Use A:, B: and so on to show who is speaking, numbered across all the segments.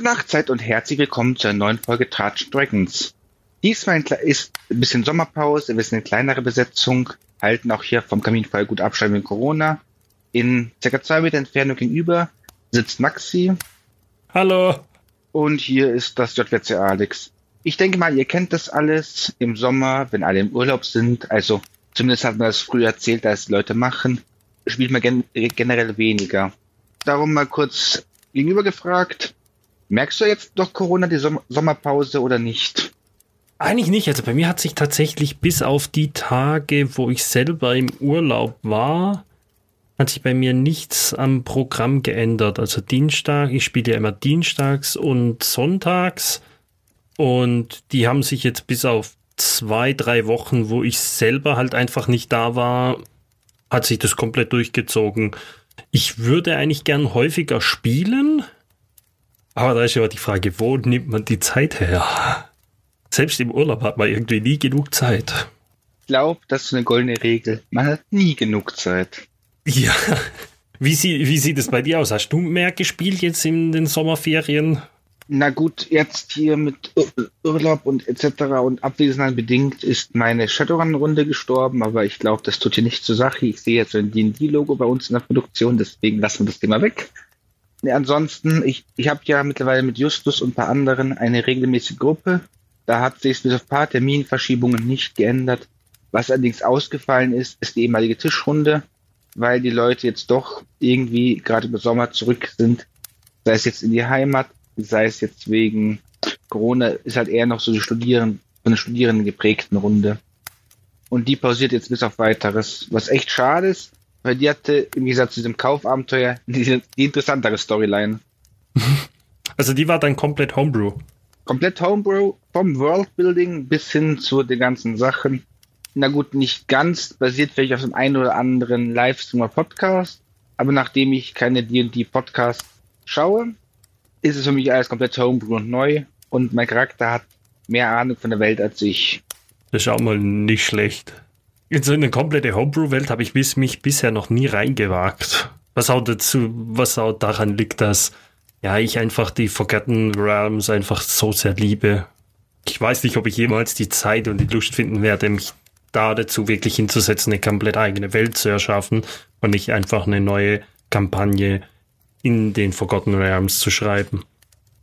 A: Gute Nachtzeit und herzlich willkommen zu einer neuen Folge Touch Dragons. Diesmal ist ein bisschen Sommerpause, wir sind eine kleinere Besetzung, halten auch hier vom Kaminfeuer gut Abstand wegen Corona. In circa zwei Meter Entfernung gegenüber sitzt Maxi.
B: Hallo.
A: Und hier ist das JWC Alex. Ich denke mal, ihr kennt das alles im Sommer, wenn alle im Urlaub sind. Also zumindest hat man das früher erzählt, als Leute machen, spielt man gen generell weniger. Darum mal kurz gegenüber gefragt, merkst du jetzt doch Corona die Som Sommerpause oder nicht?
B: Eigentlich nicht. Also bei mir hat sich tatsächlich bis auf die Tage, wo ich selber im Urlaub war, hat sich bei mir nichts am Programm geändert. Also Dienstag, ich spiele ja immer dienstags und sonntags. Und die haben sich jetzt bis auf zwei, drei Wochen, wo ich selber halt einfach nicht da war, hat sich das komplett durchgezogen. Ich würde eigentlich gern häufiger spielen, aber da ist ja die Frage, wo nimmt man die Zeit her? Selbst im Urlaub hat man irgendwie nie genug Zeit.
A: Ich glaube, das ist eine goldene Regel. Man hat nie genug Zeit.
B: Ja. Wie, sie, wie sieht es bei dir aus? Hast du mehr gespielt jetzt in den Sommerferien?
A: Na gut, jetzt hier mit Urlaub und etc. und Abwesenheit bedingt ist meine Shadowrun-Runde gestorben, aber ich glaube, das tut hier nicht zur Sache. Ich sehe jetzt ein D&D-Logo bei uns in der Produktion, deswegen lassen wir das Thema weg. Nee, ansonsten, ich, ich habe ja mittlerweile mit Justus und ein paar anderen eine regelmäßige Gruppe. Da hat sich bis auf ein paar Terminverschiebungen nicht geändert. Was allerdings ausgefallen ist, ist die ehemalige Tischrunde, weil die Leute jetzt doch irgendwie gerade im Sommer zurück sind, sei es jetzt in die Heimat sei es jetzt wegen Corona, ist halt eher noch so die Studierenden, von der Studierenden geprägten Runde. Und die pausiert jetzt bis auf weiteres, was echt schade ist, weil die hatte im Gegensatz zu diesem Kaufabenteuer die, die interessantere Storyline.
B: Also die war dann komplett Homebrew.
A: Komplett Homebrew, vom Worldbuilding bis hin zu den ganzen Sachen. Na gut, nicht ganz, basiert vielleicht auf dem einen oder anderen Livestreamer Podcast, aber nachdem ich keine D&D Podcast schaue, ist es für mich alles komplett Homebrew und neu und mein Charakter hat mehr Ahnung von der Welt als ich.
B: Das ist auch mal nicht schlecht. In so eine komplette Homebrew-Welt habe ich bis, mich bisher noch nie reingewagt. Was auch dazu, was auch daran liegt, dass ja ich einfach die Forgotten Realms einfach so sehr liebe. Ich weiß nicht, ob ich jemals die Zeit und die Lust finden werde, mich da dazu wirklich hinzusetzen, eine komplett eigene Welt zu erschaffen und nicht einfach eine neue Kampagne in den Forgotten Realms zu schreiben.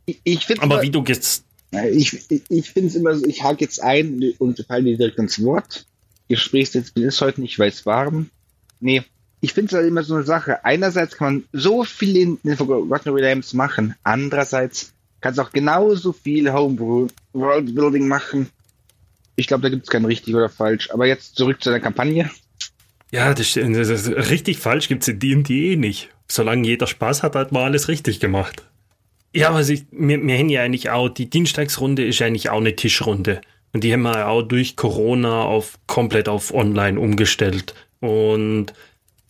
A: Ich, ich
B: Aber wie du jetzt.
A: Ich, ich, ich finde es immer so, ich hake jetzt ein und falle dir direkt ins Wort. Gesprächssetz ist heute nicht, weil es warm. Nee, ich finde es halt immer so eine Sache. Einerseits kann man so viel in den Forgotten Realms machen, andererseits kann es auch genauso viel Homebrew Worldbuilding machen. Ich glaube, da gibt es kein richtig oder falsch. Aber jetzt zurück zu der Kampagne.
B: Ja, das, das, das richtig falsch gibt es in D&D eh nicht solange jeder Spaß hat, hat man alles richtig gemacht. Ja, was ich, wir, wir haben ja eigentlich auch, die Dienstagsrunde ist eigentlich auch eine Tischrunde. Und die haben wir auch durch Corona auf komplett auf online umgestellt. Und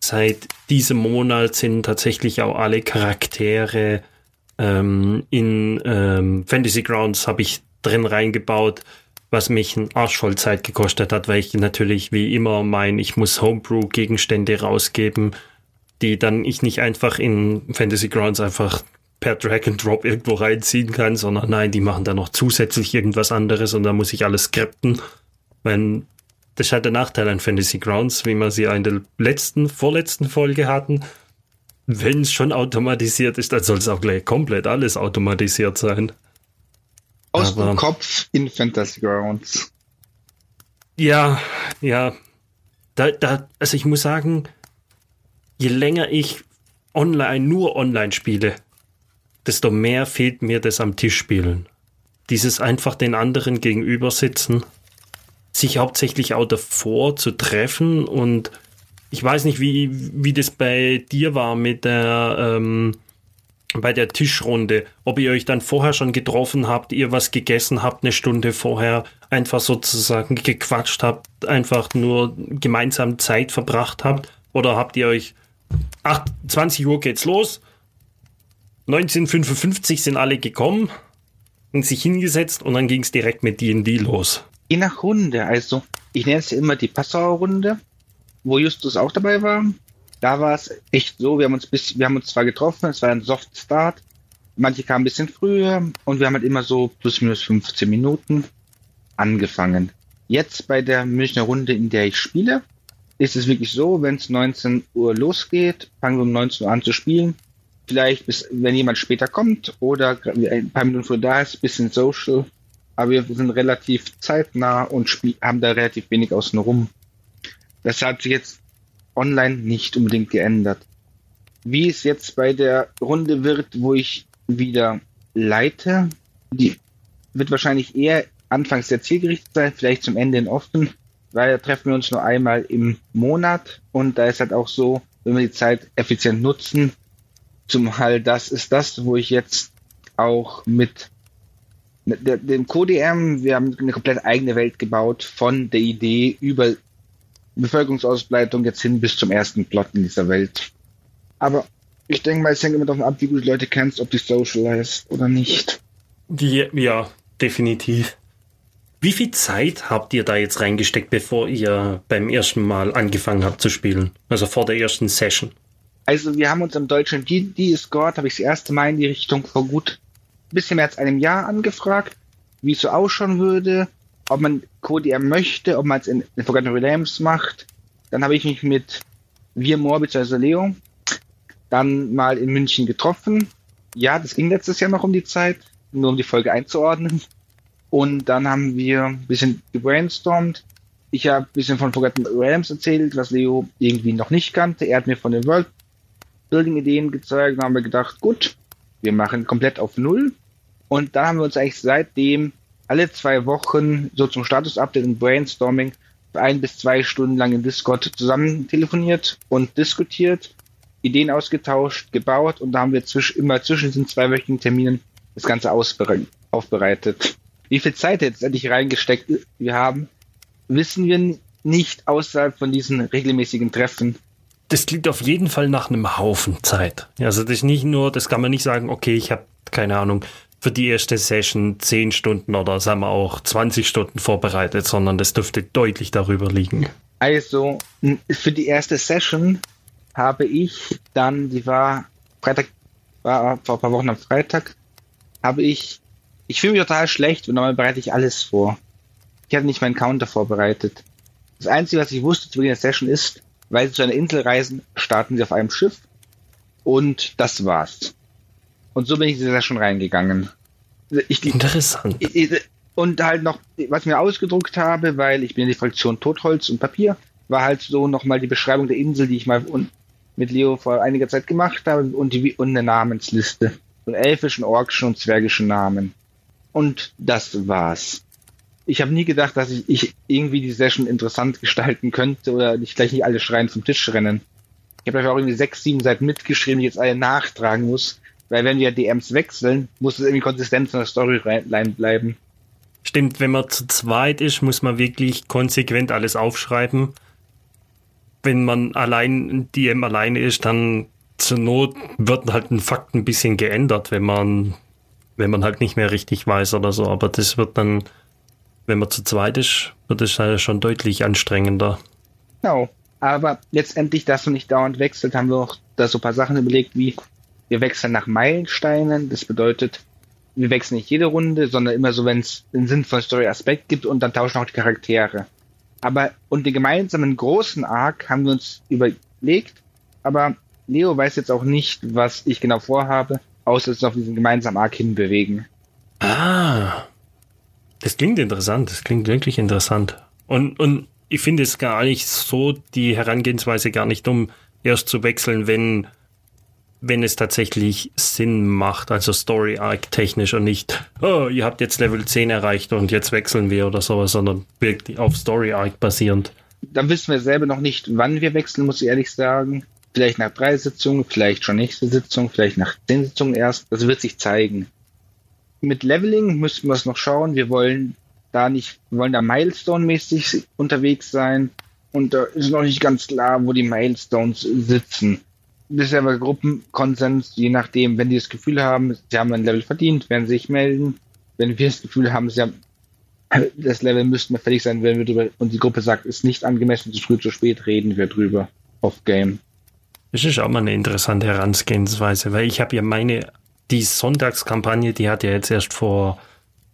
B: seit diesem Monat sind tatsächlich auch alle Charaktere ähm, in ähm, Fantasy Grounds habe ich drin reingebaut, was mich ein Arsch voll Zeit gekostet hat, weil ich natürlich wie immer mein, ich muss Homebrew-Gegenstände rausgeben die dann ich nicht einfach in Fantasy Grounds einfach per Drag and Drop irgendwo reinziehen kann, sondern nein, die machen da noch zusätzlich irgendwas anderes und da muss ich alles skripten. Wenn das ist halt der Nachteil an Fantasy Grounds, wie wir sie in der letzten, vorletzten Folge hatten. Wenn es schon automatisiert ist, dann soll es auch gleich komplett alles automatisiert sein.
A: Aus Aber, dem Kopf in Fantasy Grounds.
B: Ja, ja. Da, da, also ich muss sagen, je länger ich online, nur online spiele, desto mehr fehlt mir das am Tisch spielen. Dieses einfach den anderen gegenüber sitzen, sich hauptsächlich auch davor zu treffen und ich weiß nicht, wie, wie das bei dir war mit der, ähm, bei der Tischrunde, ob ihr euch dann vorher schon getroffen habt, ihr was gegessen habt, eine Stunde vorher, einfach sozusagen gequatscht habt, einfach nur gemeinsam Zeit verbracht habt, oder habt ihr euch 8, 20 Uhr geht's los. 1955 sind alle gekommen und sich hingesetzt und dann ging es direkt mit D&D los.
A: Je nach Runde, also ich nenne es ja immer die Passauer Runde, wo Justus auch dabei war. Da war es echt so, wir haben uns bis, wir haben uns zwar getroffen, es war ein Soft Start Manche kamen ein bisschen früher und wir haben halt immer so plus minus 15 Minuten angefangen. Jetzt bei der Münchner Runde, in der ich spiele, ist es wirklich so, wenn es 19 Uhr losgeht, fangen wir um 19 Uhr an zu spielen. Vielleicht bis, wenn jemand später kommt oder ein paar Minuten früher da ist, bisschen Social. Aber wir sind relativ zeitnah und haben da relativ wenig außen rum. Das hat sich jetzt online nicht unbedingt geändert. Wie es jetzt bei der Runde wird, wo ich wieder leite, die wird wahrscheinlich eher anfangs sehr zielgerichtet sein, vielleicht zum Ende in offen, weil da treffen wir uns nur einmal im Monat und da ist halt auch so, wenn wir die Zeit effizient nutzen, zumal das ist das, wo ich jetzt auch mit dem CodeM, wir haben eine komplett eigene Welt gebaut, von der Idee über Bevölkerungsausbreitung jetzt hin bis zum ersten Plot in dieser Welt. Aber ich denke mal, es hängt immer davon ab, wie gut Leute kennst, ob die socialized oder nicht.
B: Die, ja, definitiv. Wie viel Zeit habt ihr da jetzt reingesteckt, bevor ihr beim ersten Mal angefangen habt zu spielen? Also vor der ersten Session?
A: Also wir haben uns am deutschen Discord, habe ich das erste Mal in die Richtung vor gut ein bisschen mehr als einem Jahr angefragt, wie es so ausschauen würde, ob man CodeM möchte, ob man es in, in Forgotten Realms macht. Dann habe ich mich mit Wirmor bzw. Leo dann mal in München getroffen. Ja, das ging letztes Jahr noch um die Zeit, nur um die Folge einzuordnen. Und dann haben wir ein bisschen gebrainstormt. Ich habe ein bisschen von Forgotten Realms erzählt, was Leo irgendwie noch nicht kannte. Er hat mir von den World-Building-Ideen gezeigt. Dann haben wir gedacht, gut, wir machen komplett auf Null. Und dann haben wir uns eigentlich seitdem alle zwei Wochen so zum Status-Update und Brainstorming ein bis zwei Stunden lang in Discord zusammen telefoniert und diskutiert, Ideen ausgetauscht, gebaut und da haben wir zwisch immer zwischen diesen zweiwöchigen Terminen das Ganze aufbereitet. Wie viel Zeit jetzt endlich reingesteckt wir haben, wissen wir nicht außerhalb von diesen regelmäßigen Treffen.
B: Das klingt auf jeden Fall nach einem Haufen Zeit. Also das ist nicht nur, das kann man nicht sagen, okay, ich habe keine Ahnung, für die erste Session 10 Stunden oder sagen wir auch 20 Stunden vorbereitet, sondern das dürfte deutlich darüber liegen.
A: Also für die erste Session habe ich dann, die war Freitag, war vor ein paar Wochen am Freitag, habe ich ich fühle mich total schlecht, und normal bereite ich alles vor. Ich hatte nicht meinen Counter vorbereitet. Das Einzige, was ich wusste zu Beginn der Session ist, weil sie zu einer Insel reisen, starten sie auf einem Schiff. Und das war's. Und so bin ich die Session reingegangen.
B: Ich, Interessant.
A: Ich, und halt noch, was ich mir ausgedruckt habe, weil ich bin in die Fraktion Totholz und Papier, war halt so nochmal die Beschreibung der Insel, die ich mal mit Leo vor einiger Zeit gemacht habe und, die, und eine Namensliste. Von elfischen, orkischen und zwergischen Namen. Und das war's. Ich habe nie gedacht, dass ich, ich, irgendwie die Session interessant gestalten könnte oder nicht gleich nicht alle schreien vom Tisch rennen. Ich habe einfach auch irgendwie sechs, sieben Seiten mitgeschrieben, die jetzt alle nachtragen muss. Weil wenn wir DMs wechseln, muss es irgendwie konsistent in der Storyline bleiben.
B: Stimmt, wenn man zu zweit ist, muss man wirklich konsequent alles aufschreiben. Wenn man allein DM alleine ist, dann zur Not wird halt ein Fakt ein bisschen geändert, wenn man wenn man halt nicht mehr richtig weiß oder so. Aber das wird dann, wenn man zu zweit ist, wird es halt schon deutlich anstrengender.
A: Genau. Aber letztendlich, dass du nicht dauernd wechselt, haben wir auch da so ein paar Sachen überlegt, wie wir wechseln nach Meilensteinen. Das bedeutet, wir wechseln nicht jede Runde, sondern immer so, wenn es einen sinnvollen Story-Aspekt gibt und dann tauschen auch die Charaktere. Aber und den gemeinsamen großen Arc haben wir uns überlegt, aber Leo weiß jetzt auch nicht, was ich genau vorhabe außer es auf diesen gemeinsamen Arc hinbewegen.
B: Ah, das klingt interessant. Das klingt wirklich interessant. Und, und ich finde es gar nicht so, die Herangehensweise gar nicht dumm, erst zu wechseln, wenn, wenn es tatsächlich Sinn macht, also Story Arc technisch und nicht, oh, ihr habt jetzt Level 10 erreicht und jetzt wechseln wir oder sowas, sondern wirklich auf Story Arc basierend.
A: Dann wissen wir selber noch nicht, wann wir wechseln, muss ich ehrlich sagen. Vielleicht nach drei Sitzungen, vielleicht schon nächste Sitzung, vielleicht nach zehn Sitzungen erst. Das wird sich zeigen. Mit Leveling müssen wir es noch schauen. Wir wollen da nicht, wir wollen da Milestone-mäßig unterwegs sein. Und da ist noch nicht ganz klar, wo die Milestones sitzen. Bisher war Gruppenkonsens, je nachdem, wenn die das Gefühl haben, sie haben ein Level verdient, werden sie sich melden. Wenn wir das Gefühl haben, sie haben, das Level müsste mehr fertig sein, wenn wir drüber, und die Gruppe sagt, ist nicht angemessen, zu früh, zu spät, reden wir drüber. Off Game.
B: Das ist auch mal eine interessante Herangehensweise, weil ich habe ja meine die Sonntagskampagne, die hat ja jetzt erst vor,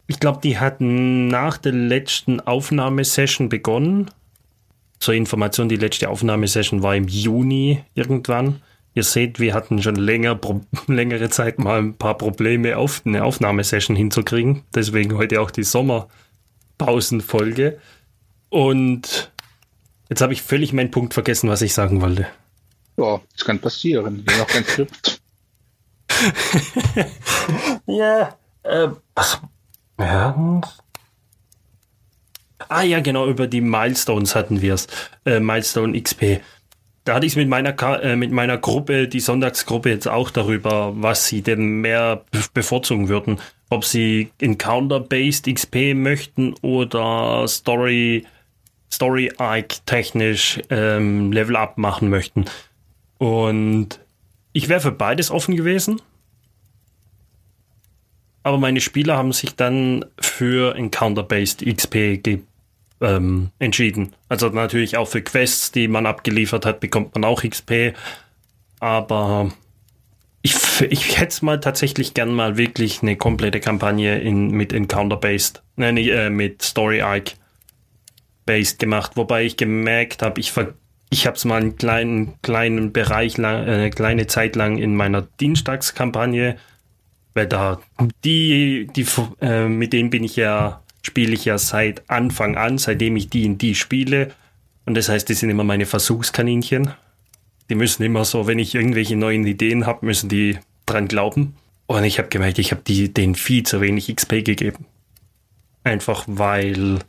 B: ich glaube, die hatten nach der letzten Aufnahmesession begonnen. Zur Information, die letzte Aufnahmesession war im Juni irgendwann. Ihr seht, wir hatten schon länger, längere Zeit mal ein paar Probleme, auf eine Aufnahmesession hinzukriegen. Deswegen heute auch die Sommerpausenfolge. Und jetzt habe ich völlig meinen Punkt vergessen, was ich sagen wollte.
A: Ja, das kann passieren. Noch kein Skript.
B: ja, äh, was? Ja. Ah ja, genau, über die Milestones hatten wir es. Äh, Milestone XP. Da hatte ich es mit meiner äh, mit meiner Gruppe, die Sonntagsgruppe, jetzt auch darüber, was sie denn mehr bevorzugen würden. Ob sie Encounter-based XP möchten oder Story Story Arc technisch ähm, Level Up machen möchten. Und ich wäre für beides offen gewesen. Aber meine Spieler haben sich dann für Encounter-Based XP ähm, entschieden. Also natürlich auch für Quests, die man abgeliefert hat, bekommt man auch XP. Aber ich, ich hätte es mal tatsächlich gern mal wirklich eine komplette Kampagne in, mit Encounter-Based, äh, äh, mit Story-Arc-Based gemacht, wobei ich gemerkt habe, ich ver ich habe es mal einen kleinen, kleinen Bereich, lang, äh, kleine Zeit lang in meiner Dienstagskampagne, weil da die, die, äh, mit denen bin ich ja, spiele ich ja seit Anfang an, seitdem ich die in die spiele. Und das heißt, die sind immer meine Versuchskaninchen. Die müssen immer so, wenn ich irgendwelche neuen Ideen habe, müssen die dran glauben. Und ich habe gemerkt, ich habe denen viel zu wenig XP gegeben. Einfach weil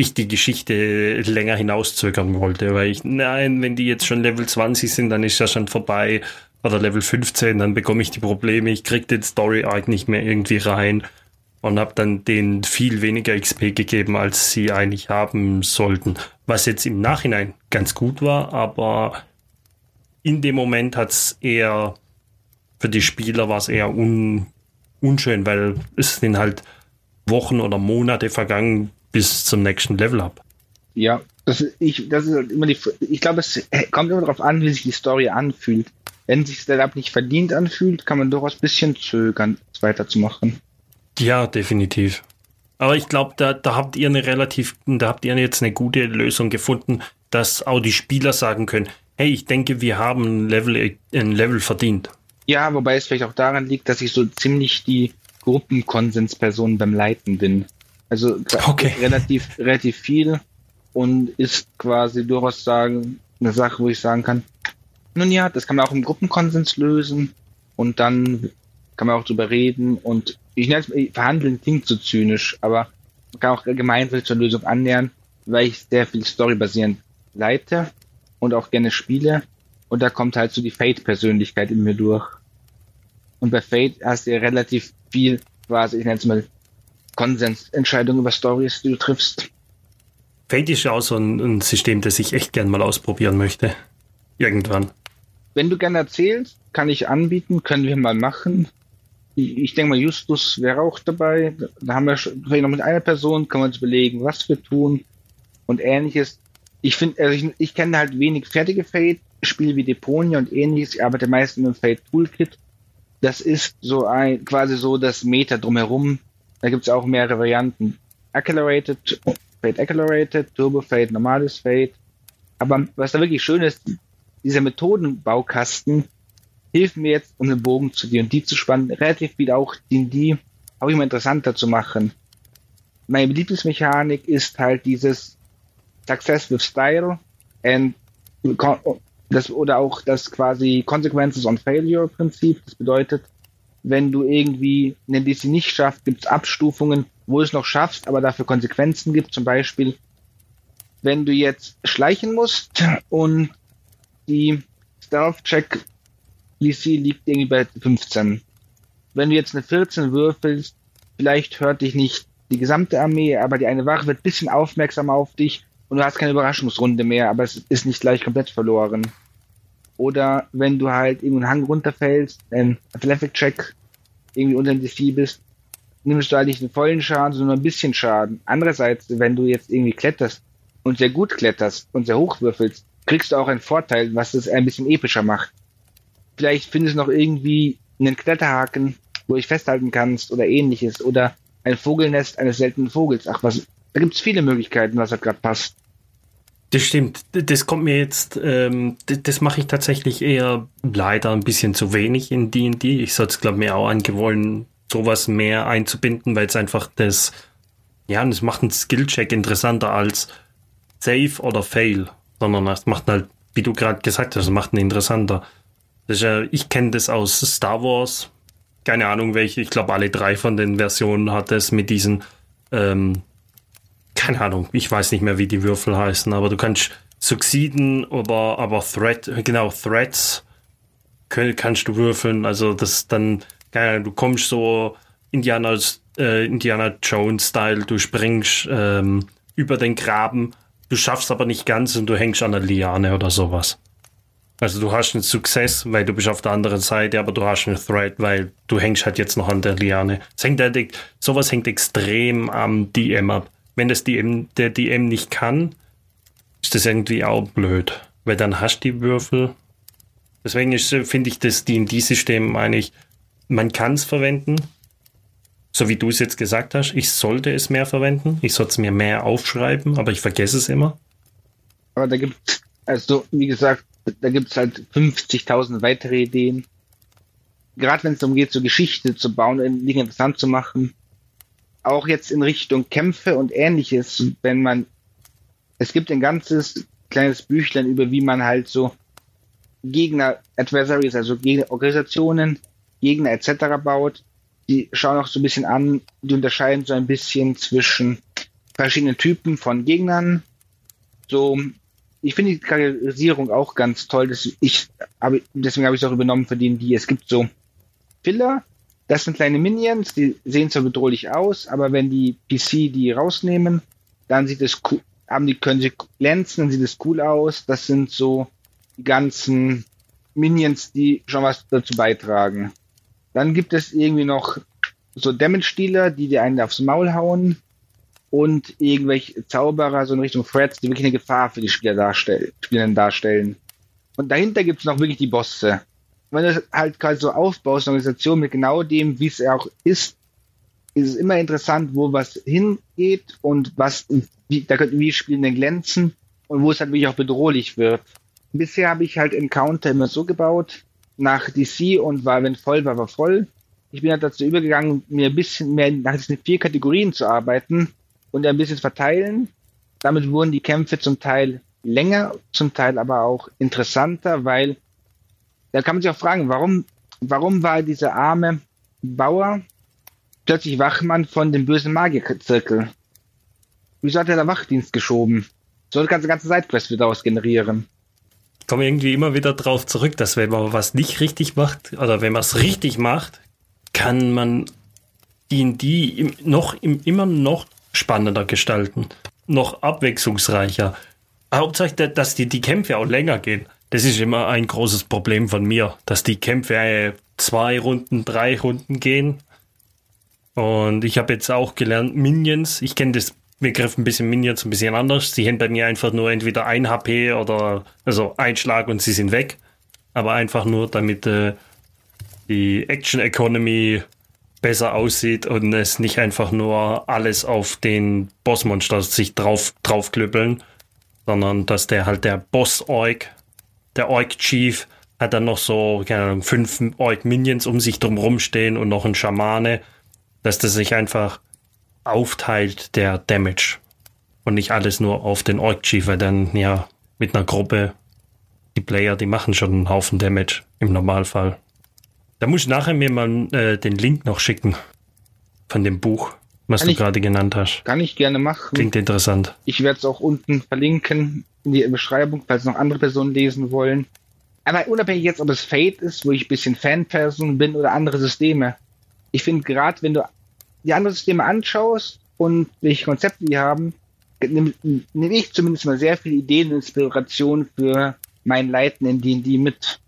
B: ich die Geschichte länger hinauszögern wollte, weil ich, nein, wenn die jetzt schon Level 20 sind, dann ist ja schon vorbei. Oder Level 15, dann bekomme ich die Probleme, ich krieg den Story Arc nicht mehr irgendwie rein und habe dann denen viel weniger XP gegeben, als sie eigentlich haben sollten. Was jetzt im Nachhinein ganz gut war, aber in dem Moment hat's eher für die Spieler war es eher un, unschön, weil es sind halt Wochen oder Monate vergangen, bis zum nächsten Level ab.
A: Ja, das, ich, das ist halt immer die, ich glaube, es kommt immer darauf an, wie sich die Story anfühlt. Wenn sich das Up nicht verdient anfühlt, kann man durchaus ein bisschen zögern, es weiterzumachen.
B: Ja, definitiv. Aber ich glaube, da, da habt ihr eine relativ, da habt ihr jetzt eine gute Lösung gefunden, dass auch die Spieler sagen können, hey, ich denke, wir haben ein Level, ein Level verdient.
A: Ja, wobei es vielleicht auch daran liegt, dass ich so ziemlich die Gruppenkonsensperson beim Leiten bin. Also okay. relativ, relativ viel und ist quasi durchaus sagen, eine Sache, wo ich sagen kann, nun ja, das kann man auch im Gruppenkonsens lösen und dann kann man auch drüber reden und ich nenne es verhandeln klingt so zynisch, aber man kann auch gemeinsam zur Lösung annähern, weil ich sehr viel storybasierend leite und auch gerne spiele und da kommt halt so die Fate-Persönlichkeit in mir durch. Und bei Fate hast du ja relativ viel quasi, ich nenne es mal Konsensentscheidung über Stories, die du triffst.
B: Fate ist ja auch so ein, ein System, das ich echt gern mal ausprobieren möchte. Irgendwann.
A: Wenn du gerne erzählst, kann ich anbieten, können wir mal machen. Ich, ich denke mal, Justus wäre auch dabei. Da haben wir schon, vielleicht noch mit einer Person, können wir uns überlegen, was wir tun und ähnliches. Ich finde, also ich, ich kenne halt wenig fertige Fate-Spiele wie Deponia und ähnliches. Ich arbeite meistens mit dem Fate Toolkit. Das ist so ein, quasi so das Meta drumherum, da gibt es auch mehrere Varianten. Accelerated, Fade Accelerated, Turbo Fade, normales Fade. Aber was da wirklich schön ist, dieser Methodenbaukasten hilft mir jetzt, um den Bogen zu dir und die zu spannen, relativ viel auch D&D auch immer interessanter zu machen. Meine Lieblingsmechanik ist halt dieses Success with Style and das, oder auch das quasi Consequences on Failure Prinzip. Das bedeutet, wenn du irgendwie eine DC nicht schaffst, gibt es Abstufungen, wo du es noch schaffst, aber dafür Konsequenzen gibt. Zum Beispiel, wenn du jetzt schleichen musst und die Stealth-Check DC liegt irgendwie bei 15. Wenn du jetzt eine 14 würfelst, vielleicht hört dich nicht die gesamte Armee, aber die eine Wache wird bisschen aufmerksamer auf dich und du hast keine Überraschungsrunde mehr, aber es ist nicht gleich komplett verloren. Oder wenn du halt irgendeinen Hang runterfällst, ein Athletic-Check, irgendwie unter dem DC bist, nimmst du halt nicht den vollen Schaden, sondern ein bisschen Schaden. Andererseits, wenn du jetzt irgendwie kletterst und sehr gut kletterst und sehr hoch würfelst, kriegst du auch einen Vorteil, was es ein bisschen epischer macht. Vielleicht findest du noch irgendwie einen Kletterhaken, wo ich festhalten kannst oder ähnliches. Oder ein Vogelnest eines seltenen Vogels. Ach, was, da gibt es viele Möglichkeiten, was halt gerade passt.
B: Das stimmt. Das kommt mir jetzt, ähm, das, das mache ich tatsächlich eher leider ein bisschen zu wenig in D&D. Ich sollte es, glaube mir auch angewollen, sowas mehr einzubinden, weil es einfach das, ja, es macht einen Skillcheck interessanter als Save oder Fail, sondern es macht halt, wie du gerade gesagt hast, macht einen interessanter. Das ja, ich kenne das aus Star Wars. Keine Ahnung welche. Ich glaube, alle drei von den Versionen hat es mit diesen ähm, keine Ahnung, ich weiß nicht mehr, wie die Würfel heißen, aber du kannst Succeeden oder aber Threat, genau, Threats können, kannst du würfeln. Also das dann, keine du kommst so Indiana, äh, Indiana Jones-Style, du springst ähm, über den Graben, du schaffst aber nicht ganz und du hängst an der Liane oder sowas. Also du hast einen Success, weil du bist auf der anderen Seite, aber du hast einen Threat, weil du hängst halt jetzt noch an der Liane. Das hängt halt, sowas hängt extrem am DM ab wenn das DM, der DM nicht kann, ist das irgendwie auch blöd, weil dann hast du die Würfel. Deswegen finde ich das D&D-System eigentlich, man kann es verwenden, so wie du es jetzt gesagt hast. Ich sollte es mehr verwenden, ich sollte es mir mehr aufschreiben, aber ich vergesse es immer.
A: Aber da gibt es, also wie gesagt, da gibt es halt 50.000 weitere Ideen. Gerade wenn es darum geht, so Geschichte zu bauen, Dinge interessant zu machen, auch jetzt in Richtung Kämpfe und ähnliches, wenn man, es gibt ein ganzes kleines Büchlein über, wie man halt so Gegner, Adversaries, also Gegner, Organisationen, Gegner etc. baut. Die schauen auch so ein bisschen an, die unterscheiden so ein bisschen zwischen verschiedenen Typen von Gegnern. So, ich finde die Charakterisierung auch ganz toll. Das ich, aber deswegen habe ich es auch übernommen für die, die es gibt so Filler, das sind kleine Minions, die sehen zwar bedrohlich aus, aber wenn die PC die rausnehmen, dann sieht es cool, haben die, können sie glänzen, dann sieht es cool aus. Das sind so die ganzen Minions, die schon was dazu beitragen. Dann gibt es irgendwie noch so Damage-Dealer, die dir einen aufs Maul hauen und irgendwelche Zauberer so in Richtung Threads, die wirklich eine Gefahr für die Spieler darstellen. Spielern darstellen. Und dahinter gibt es noch wirklich die Bosse wenn du halt quasi so aufbaust, eine Organisation mit genau dem, wie es auch ist, ist es immer interessant, wo was hingeht und was, wie, da könnten wir spielen den glänzen und wo es halt wirklich auch bedrohlich wird. Bisher habe ich halt Encounter immer so gebaut, nach DC und war, wenn voll war, war voll. Ich bin halt dazu übergegangen, mir ein bisschen mehr nach diesen vier Kategorien zu arbeiten und ein bisschen verteilen. Damit wurden die Kämpfe zum Teil länger, zum Teil aber auch interessanter, weil da kann man sich auch fragen, warum, warum war dieser arme Bauer plötzlich Wachmann von dem bösen Magierzirkel? Wieso hat er da Wachdienst geschoben? So eine ganze, ganze Sidequest wieder ausgenerieren.
B: Ich komme irgendwie immer wieder drauf zurück, dass wenn man was nicht richtig macht, oder wenn man es richtig macht, kann man D&D noch, immer noch spannender gestalten. Noch abwechslungsreicher. Hauptsache, dass die, die Kämpfe auch länger gehen. Das ist immer ein großes Problem von mir, dass die Kämpfe äh, zwei Runden, drei Runden gehen. Und ich habe jetzt auch gelernt, Minions, ich kenne das Begriff ein bisschen Minions ein bisschen anders. Sie haben bei mir einfach nur entweder ein HP oder also ein Schlag und sie sind weg. Aber einfach nur, damit äh, die Action Economy besser aussieht und es nicht einfach nur alles auf den Bossmonster sich drauf draufklüppeln, sondern dass der halt der Boss-Org der Orc Chief hat dann noch so, keine Ahnung, fünf Orc Minions um sich drumherum stehen und noch ein Schamane, dass das sich einfach aufteilt, der Damage. Und nicht alles nur auf den Orc Chief, weil dann, ja, mit einer Gruppe, die Player, die machen schon einen Haufen Damage im Normalfall. Da muss ich nachher mir mal äh, den Link noch schicken von dem Buch, was kann du gerade genannt hast.
A: Kann ich gerne machen.
B: Klingt interessant.
A: Ich werde es auch unten verlinken in die Beschreibung, falls noch andere Personen lesen wollen. Aber unabhängig jetzt, ob es Fate ist, wo ich ein bisschen Fanperson bin oder andere Systeme. Ich finde gerade, wenn du die anderen Systeme anschaust und welche Konzepte die haben, nehme nehm ich zumindest mal sehr viele Ideen und Inspirationen für mein Leiten in D&D mit.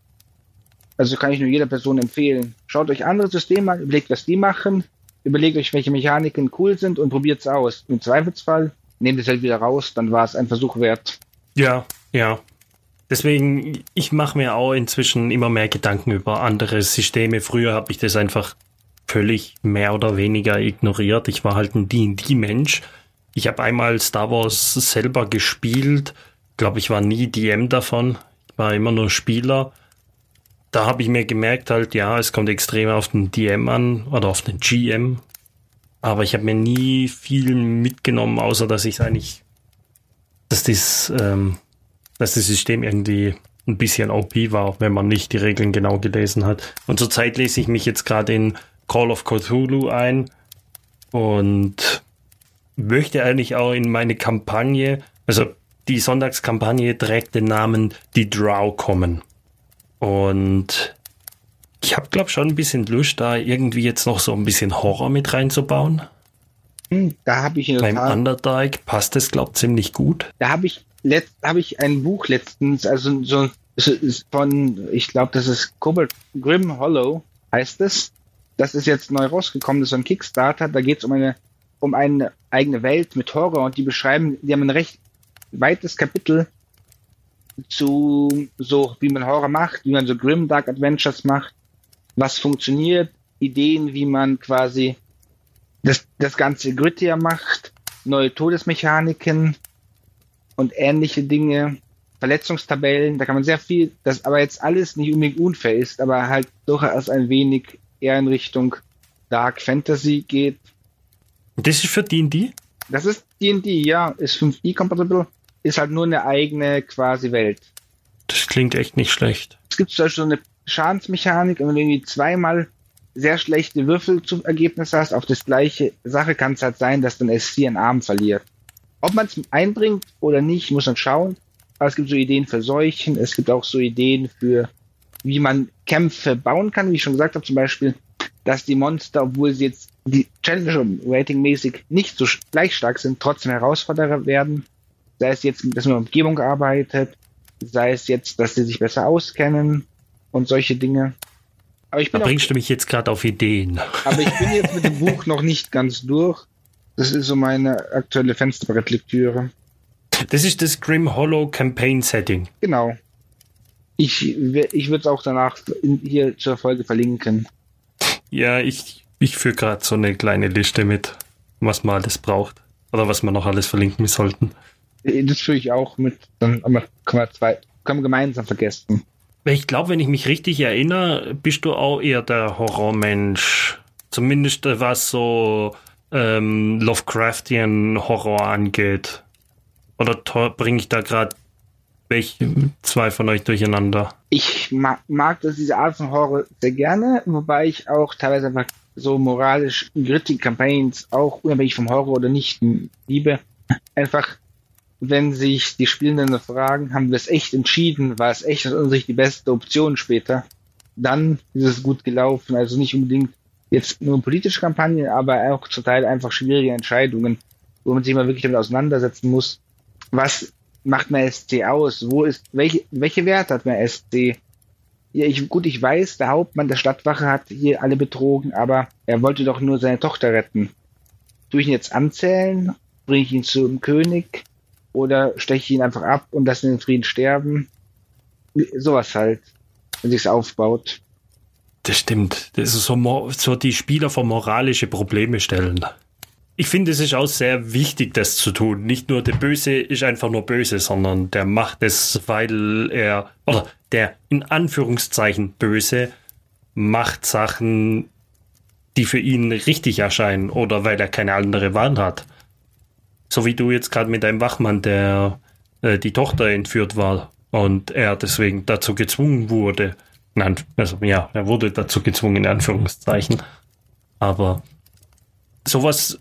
A: Also kann ich nur jeder Person empfehlen. Schaut euch andere Systeme an, überlegt, was die machen, überlegt euch, welche Mechaniken cool sind und probiert es aus. Im Zweifelsfall nehmt es halt wieder raus, dann war es ein Versuch wert.
B: Ja, ja. Deswegen, ich mache mir auch inzwischen immer mehr Gedanken über andere Systeme. Früher habe ich das einfach völlig mehr oder weniger ignoriert. Ich war halt ein D&D-Mensch. Ich habe einmal Star Wars selber gespielt. Glaube ich war nie DM davon. Ich war immer nur Spieler. Da habe ich mir gemerkt halt, ja, es kommt extrem auf den DM an oder auf den GM. Aber ich habe mir nie viel mitgenommen, außer dass ich eigentlich, dass das, ähm, dass das System irgendwie ein bisschen OP war, wenn man nicht die Regeln genau gelesen hat. Und zurzeit lese ich mich jetzt gerade in Call of Cthulhu ein und möchte eigentlich auch in meine Kampagne, also die Sonntagskampagne trägt den Namen Die Drow kommen. Und ich habe, glaube schon ein bisschen Lust, da irgendwie jetzt noch so ein bisschen Horror mit reinzubauen.
A: Hm, da habe ich
B: Beim Underdark passt es, glaube ich, ziemlich gut.
A: Da habe ich habe ich ein Buch letztens, also so von, ich glaube, das ist Cobalt Grim Hollow, heißt es. Das ist jetzt neu rausgekommen, das ist ein Kickstarter. Da geht es um eine, um eine eigene Welt mit Horror und die beschreiben, die haben ein recht weites Kapitel zu so, wie man Horror macht, wie man so Grim Dark Adventures macht, was funktioniert, Ideen, wie man quasi das, das Ganze grittier macht, neue Todesmechaniken, und ähnliche Dinge, Verletzungstabellen, da kann man sehr viel, das aber jetzt alles nicht unbedingt unfair ist, aber halt durchaus ein wenig eher in Richtung Dark Fantasy geht.
B: Das ist für D&D?
A: Das ist D&D, ja, ist 5e-compatible, ist halt nur eine eigene quasi Welt.
B: Das klingt echt nicht schlecht.
A: Es gibt zum Beispiel so eine Schadensmechanik wenn du irgendwie zweimal sehr schlechte Würfel zum Ergebnis hast, auf das gleiche Sache kann es halt sein, dass dann SC einen Arm verliert. Ob man es einbringt oder nicht, muss man schauen. Aber es gibt so Ideen für Seuchen, es gibt auch so Ideen für, wie man Kämpfe bauen kann, wie ich schon gesagt habe, zum Beispiel, dass die Monster, obwohl sie jetzt die Challenger Rating-mäßig nicht so gleich stark sind, trotzdem Herausforderer werden. Sei es jetzt, dass man mit Umgebung arbeitet, sei es jetzt, dass sie sich besser auskennen und solche Dinge.
B: Aber ich bin da bringst auch, du mich jetzt gerade auf Ideen.
A: Aber ich bin jetzt mit dem Buch noch nicht ganz durch. Das ist so meine aktuelle Fensterbrettlektüre.
B: Das ist das Grim Hollow Campaign Setting.
A: Genau. Ich, ich würde es auch danach in, hier zur Folge verlinken.
B: Ja, ich, ich führe gerade so eine kleine Liste mit, was man alles braucht. Oder was wir noch alles verlinken sollten.
A: Das führe ich auch mit. Dann können wir, zwei, können wir gemeinsam vergessen.
B: Ich glaube, wenn ich mich richtig erinnere, bist du auch eher der Horrormensch. Zumindest was so ähm, Lovecraftian Horror angeht? Oder bringe ich da gerade welche zwei von euch durcheinander?
A: Ich mag, mag das, diese Art von Horror sehr gerne, wobei ich auch teilweise einfach so moralisch gritty Campaigns auch unabhängig vom Horror oder nicht liebe. Einfach, wenn sich die Spielenden fragen, haben wir es echt entschieden, war es echt aus unserer Sicht die beste Option später, dann ist es gut gelaufen. Also nicht unbedingt jetzt nur politische Kampagnen, aber auch zum Teil einfach schwierige Entscheidungen, wo man sich mal wirklich damit auseinandersetzen muss. Was macht man SC aus? Wo ist, welche, welche Werte hat man SC? Ja, ich, gut, ich weiß, der Hauptmann der Stadtwache hat hier alle betrogen, aber er wollte doch nur seine Tochter retten. Tue ich ihn jetzt anzählen? Bringe ich ihn zum König? Oder steche ich ihn einfach ab und lasse ihn in Frieden sterben? Sowas halt, wenn sich's aufbaut.
B: Das stimmt. Das ist so, so die Spieler vor moralische Probleme stellen. Ich finde, es ist auch sehr wichtig, das zu tun. Nicht nur der Böse ist einfach nur böse, sondern der macht es, weil er, oder der in Anführungszeichen Böse macht Sachen, die für ihn richtig erscheinen oder weil er keine andere Wahl hat. So wie du jetzt gerade mit deinem Wachmann, der äh, die Tochter entführt war und er deswegen dazu gezwungen wurde, Nein, also ja, er wurde dazu gezwungen, in Anführungszeichen. Aber sowas,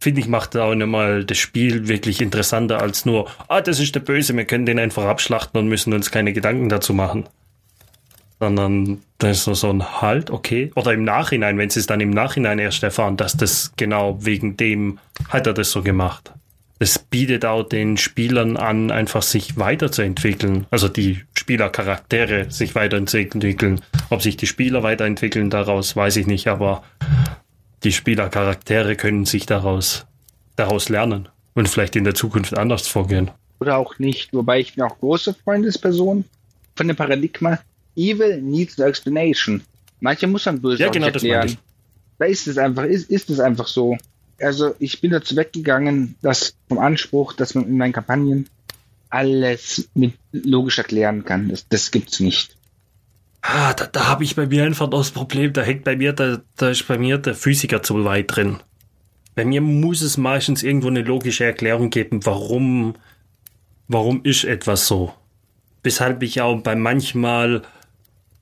B: finde ich, macht auch nochmal das Spiel wirklich interessanter als nur, ah, das ist der Böse, wir können den einfach abschlachten und müssen uns keine Gedanken dazu machen. Sondern das ist so ein Halt, okay. Oder im Nachhinein, wenn sie es dann im Nachhinein erst erfahren, dass das genau wegen dem hat er das so gemacht es bietet auch den Spielern an, einfach sich weiterzuentwickeln. Also die Spielercharaktere sich weiterentwickeln. Ob sich die Spieler weiterentwickeln daraus, weiß ich nicht, aber die Spielercharaktere können sich daraus, daraus lernen und vielleicht in der Zukunft anders vorgehen.
A: Oder auch nicht, wobei ich bin auch große Freundesperson von dem Paradigma Evil needs no explanation. Manche muss man böse
B: ja, genau, erklären.
A: Da ist es einfach, ist, ist es einfach so. Also ich bin dazu weggegangen, dass vom Anspruch, dass man in meinen Kampagnen alles mit logisch erklären kann. Das, das gibt's nicht.
B: Ah, da, da habe ich bei mir einfach das Problem, da hängt bei mir, da, da ist bei mir der Physiker zu weit drin. Bei mir muss es meistens irgendwo eine logische Erklärung geben, warum, warum ist etwas so. Weshalb ich auch bei manchmal,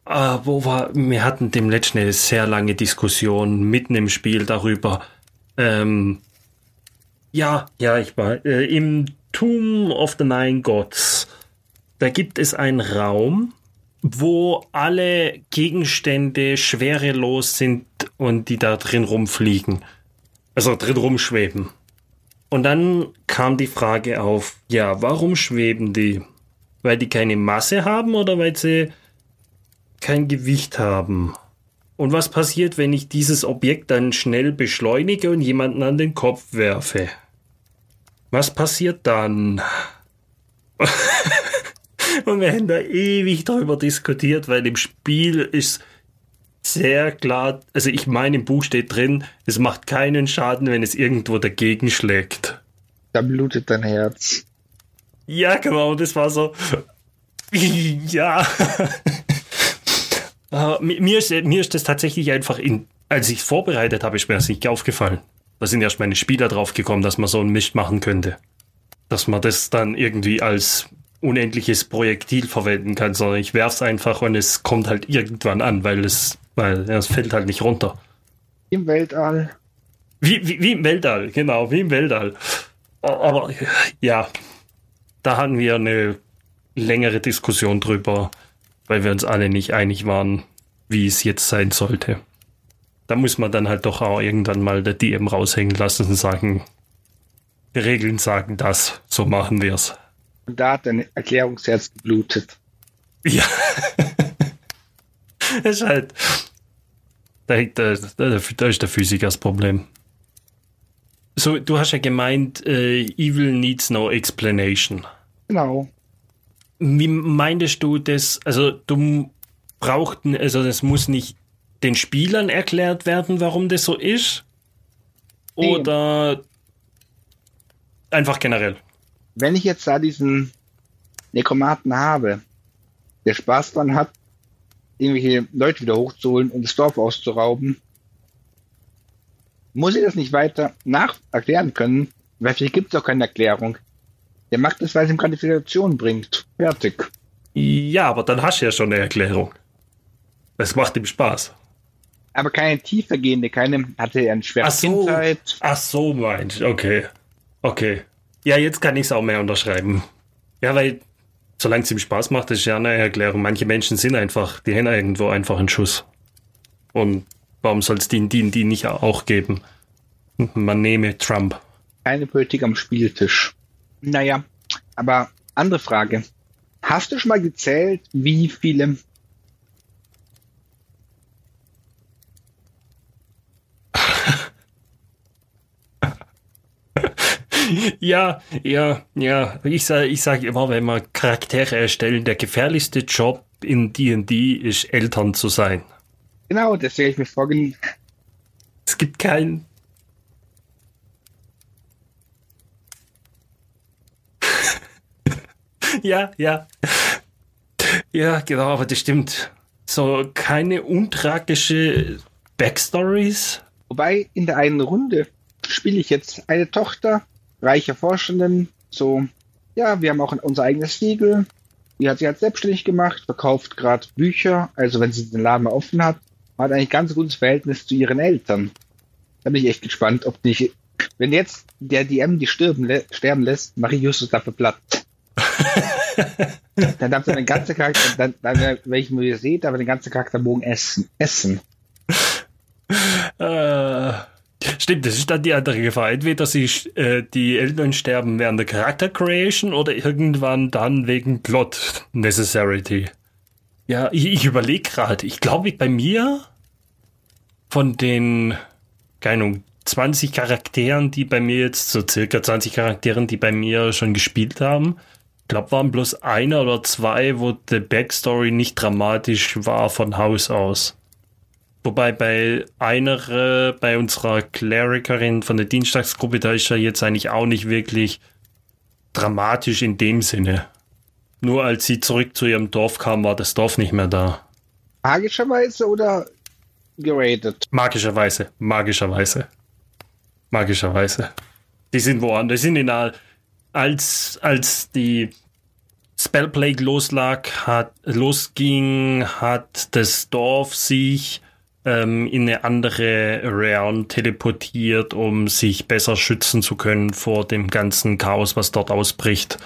B: äh, wo war, wir hatten dem letzten eine sehr lange Diskussion mitten im Spiel darüber. Ähm, ja, ja, ich war äh, im Tomb of the Nine Gods. Da gibt es einen Raum, wo alle Gegenstände schwerelos sind und die da drin rumfliegen. Also drin rumschweben. Und dann kam die Frage auf, ja, warum schweben die? Weil die keine Masse haben oder weil sie kein Gewicht haben? Und was passiert, wenn ich dieses Objekt dann schnell beschleunige und jemanden an den Kopf werfe? Was passiert dann? und wir haben da ewig darüber diskutiert, weil im Spiel ist sehr klar, also ich meine, im Buch steht drin, es macht keinen Schaden, wenn es irgendwo dagegen schlägt.
A: Da blutet dein Herz.
B: Ja, genau, das war so. ja. Uh, mir, ist, mir ist das tatsächlich einfach, in, als ich es vorbereitet habe, ist mir das nicht aufgefallen. Da sind erst meine Spieler drauf gekommen, dass man so einen Mist machen könnte. Dass man das dann irgendwie als unendliches Projektil verwenden kann, sondern ich werf's einfach und es kommt halt irgendwann an, weil es, weil es fällt halt nicht runter.
A: Im Weltall.
B: Wie, wie, wie im Weltall, genau, wie im Weltall. Aber ja, da hatten wir eine längere Diskussion drüber, weil wir uns alle nicht einig waren, wie es jetzt sein sollte. Da muss man dann halt doch auch irgendwann mal der DM raushängen lassen und sagen, die Regeln sagen das, so machen wir's.
A: Und da hat dein Erklärungsherz geblutet.
B: Ja. ist halt. Da, da, da, da ist der Physiker das Problem. So, du hast ja gemeint, äh, Evil needs no explanation.
A: Genau.
B: Wie meintest du das? Also, du brauchst, also, das muss nicht den Spielern erklärt werden, warum das so ist? Oder nee. einfach generell?
A: wenn ich jetzt da diesen Nekromaten habe, der Spaß dran hat, irgendwelche Leute wieder hochzuholen und das Dorf auszurauben, muss ich das nicht weiter nach erklären können, weil vielleicht gibt es auch keine Erklärung. Der macht das, weil es ihm Gratifikation bringt. Fertig.
B: Ja, aber dann hast du ja schon eine Erklärung. Es macht ihm Spaß.
A: Aber keine tiefergehende, keine, hatte er eine schwere
B: Ach so, Kindheit. Ach so, meint, okay. Okay. Ja, jetzt kann ich es auch mehr unterschreiben. Ja, weil solange es ihm Spaß macht, ist ja eine Erklärung. Manche Menschen sind einfach, die haben irgendwo einfach einen Schuss. Und warum soll es den, den, die nicht auch geben? Man nehme Trump.
A: Keine Politik am Spieltisch. Naja, aber andere Frage. Hast du schon mal gezählt, wie viele
B: ja, ja, ja. Ich sage ich sag immer, wenn man Charaktere erstellen, der gefährlichste Job in D&D ist Eltern zu sein.
A: Genau, deswegen ich mir vorgenommen.
B: Es gibt keinen. ja, ja. Ja, genau, aber das stimmt. So keine untragische Backstories.
A: Wobei in der einen Runde spiele ich jetzt eine Tochter reiche Forschenden, so, ja, wir haben auch unser eigenes Siegel. Die hat sich halt selbstständig gemacht, verkauft gerade Bücher, also wenn sie den Laden mal offen hat, hat eigentlich ganz gutes Verhältnis zu ihren Eltern. Da bin ich echt gespannt, ob nicht, wenn jetzt der DM die sterben, sterben lässt, mache ich Justus dafür platt. dann darf er den ganzen Charakter, dann, dann wenn ich mir sehe, darf er den ganzen Charakterbogen essen. Essen.
B: Äh. Stimmt, das ist dann die andere Gefahr. Entweder sie, äh, die Eltern sterben während der Character Creation oder irgendwann dann wegen Plot Necessity. Ja, ich, ich überlege gerade. Ich glaube, bei mir von den, keine Ahnung, 20 Charakteren, die bei mir jetzt, so circa 20 Charakteren, die bei mir schon gespielt haben, glaube, waren bloß einer oder zwei, wo die Backstory nicht dramatisch war von Haus aus. Wobei bei einer, äh, bei unserer Clericerin von der Dienstagsgruppe, da ist er jetzt eigentlich auch nicht wirklich dramatisch in dem Sinne. Nur als sie zurück zu ihrem Dorf kam, war das Dorf nicht mehr da.
A: Magischerweise oder geratet?
B: Magischerweise, magischerweise. Magischerweise. Die sind woanders. Die sind in einer, als, als die Spellplague loslag, hat, losging, hat das Dorf sich ähm, in eine andere Realm teleportiert, um sich besser schützen zu können vor dem ganzen Chaos, was dort ausbricht.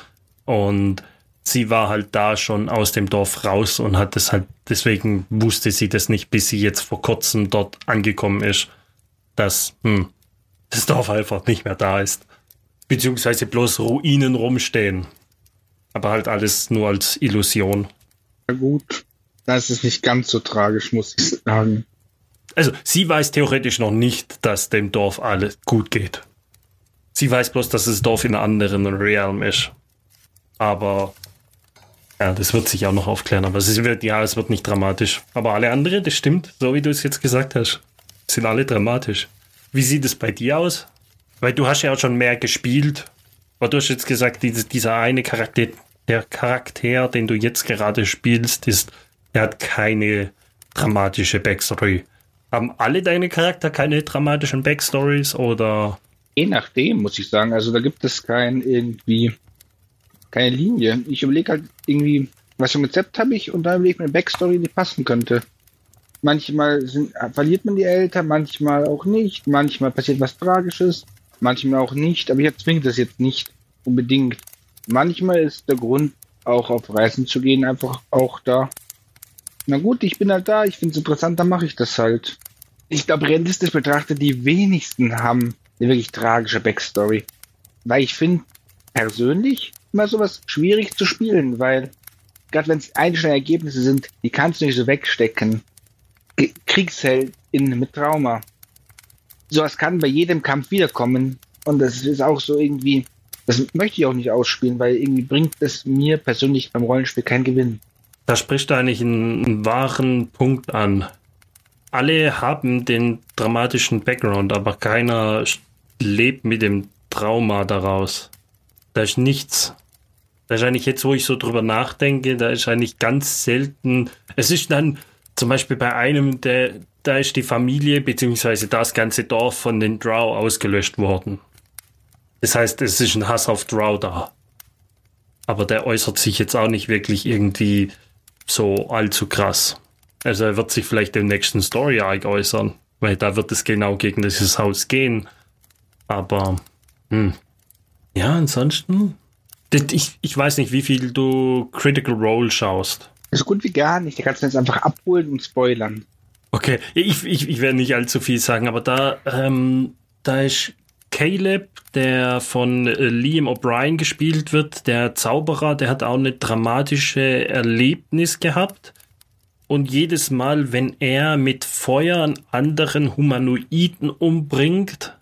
B: Und sie war halt da schon aus dem Dorf raus und hat das halt, deswegen wusste sie das nicht, bis sie jetzt vor kurzem dort angekommen ist, dass hm, das Dorf einfach nicht mehr da ist. Beziehungsweise bloß Ruinen rumstehen. Aber halt alles nur als Illusion.
A: Na gut, das ist nicht ganz so tragisch, muss ich sagen
B: also sie weiß theoretisch noch nicht, dass dem Dorf alles gut geht. Sie weiß bloß, dass das Dorf in einem anderen Realm ist. Aber ja, das wird sich auch noch aufklären. Aber es wird, ja, es wird nicht dramatisch. Aber alle anderen, das stimmt, so wie du es jetzt gesagt hast, sind alle dramatisch. Wie sieht es bei dir aus? Weil du hast ja auch schon mehr gespielt. Aber du hast jetzt gesagt, dieser eine Charakter, der Charakter, den du jetzt gerade spielst, ist, er hat keine dramatische Backstory. Haben alle deine Charakter keine dramatischen Backstories oder?
A: Je nachdem, muss ich sagen. Also da gibt es kein irgendwie keine Linie. Ich überlege halt irgendwie, was für ein Rezept habe ich und dann überlege ich mir eine Backstory, die passen könnte. Manchmal sind, verliert man die Eltern, manchmal auch nicht, manchmal passiert was Tragisches, manchmal auch nicht, aber ich zwinge das jetzt nicht unbedingt. Manchmal ist der Grund, auch auf Reisen zu gehen, einfach auch da, na gut, ich bin halt da, ich finde es interessant, dann mache ich das halt. Ich glaube, realistisch betrachtet, die wenigsten haben eine wirklich tragische Backstory. Weil ich finde, persönlich immer sowas schwierig zu spielen, weil gerade wenn es einzelne Ergebnisse sind, die kannst du nicht so wegstecken. KriegshellInnen mit Trauma. Sowas kann bei jedem Kampf wiederkommen. Und das ist auch so irgendwie, das möchte ich auch nicht ausspielen, weil irgendwie bringt es mir persönlich beim Rollenspiel keinen Gewinn.
B: Da spricht eigentlich einen, einen wahren Punkt an. Alle haben den dramatischen Background, aber keiner lebt mit dem Trauma daraus. Da ist nichts. Da ist eigentlich jetzt, wo ich so drüber nachdenke, da ist eigentlich ganz selten. Es ist dann zum Beispiel bei einem, der, da ist die Familie bzw. das ganze Dorf von den Drow ausgelöscht worden. Das heißt, es ist ein Hass auf Drow da. Aber der äußert sich jetzt auch nicht wirklich irgendwie so allzu krass. Also er wird sich vielleicht im nächsten Story Arc äußern, weil da wird es genau gegen dieses Haus gehen. Aber hm. ja, ansonsten, ich, ich weiß nicht, wie viel du Critical Role schaust.
A: So gut wie gar nicht. Du kannst jetzt einfach abholen und spoilern.
B: Okay, ich, ich, ich werde nicht allzu viel sagen, aber da, ähm, da ist Caleb, der von äh, Liam O'Brien gespielt wird, der Zauberer, der hat auch eine dramatische Erlebnis gehabt. Und jedes Mal, wenn er mit Feuer einen anderen Humanoiden umbringt,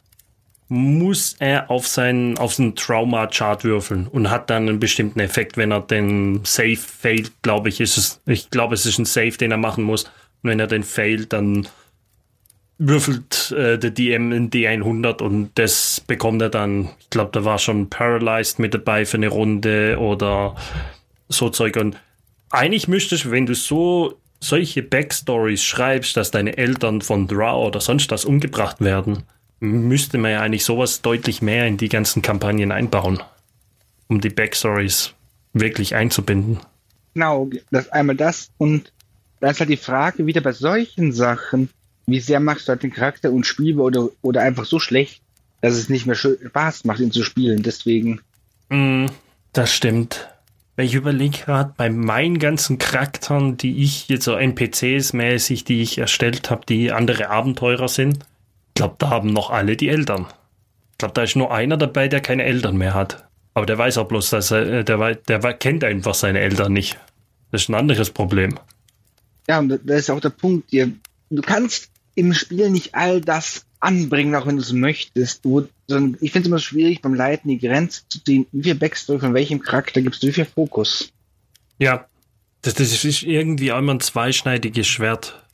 B: muss er auf seinen, auf seinen Trauma-Chart würfeln und hat dann einen bestimmten Effekt, wenn er den Save failt, glaube ich, ist es, ich glaube, es ist ein Save, den er machen muss. Und wenn er den failt, dann würfelt äh, der DM in D100 und das bekommt er dann, ich glaube, da war schon Paralyzed mit dabei für eine Runde oder so Zeug. Und eigentlich müsstest, wenn du so solche Backstories schreibst, dass deine Eltern von Drow oder sonst was umgebracht werden, müsste man ja eigentlich sowas deutlich mehr in die ganzen Kampagnen einbauen, um die Backstories wirklich einzubinden.
A: Genau, das einmal das und da ist halt die Frage wieder bei solchen Sachen, wie sehr machst du halt den Charakter unspielbar oder, oder einfach so schlecht, dass es nicht mehr Spaß macht, ihn zu spielen. Deswegen.
B: Mm, das stimmt. Ich überlege gerade bei meinen ganzen Charakteren, die ich jetzt so NPCs mäßig, die ich erstellt habe, die andere Abenteurer sind. Ich glaube, da haben noch alle die Eltern. Ich glaube, da ist nur einer dabei, der keine Eltern mehr hat. Aber der weiß auch bloß, dass er, der, der, der kennt einfach seine Eltern nicht. Das ist ein anderes Problem.
A: Ja, und da ist auch der Punkt, ihr, du kannst im Spiel nicht all das anbringen, auch wenn du es möchtest. Du, sondern ich finde es immer schwierig beim Leiten die Grenze zu ziehen. Wie viel Backstory von welchem Charakter gibst du, wie viel Fokus?
B: Ja, das, das ist irgendwie immer ein zweischneidiges Schwert.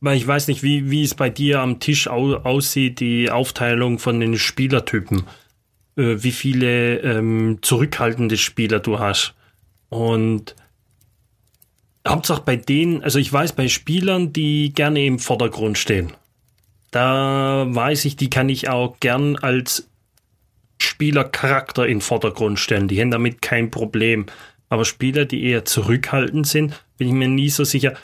B: Weil ich weiß nicht, wie, wie es bei dir am Tisch au aussieht, die Aufteilung von den Spielertypen. Äh, wie viele ähm, zurückhaltende Spieler du hast. Und Hauptsache bei denen, also ich weiß bei Spielern, die gerne im Vordergrund stehen. Da weiß ich, die kann ich auch gern als Spielercharakter in den Vordergrund stellen. Die haben damit kein Problem. Aber Spieler, die eher zurückhaltend sind, bin ich mir nie so sicher.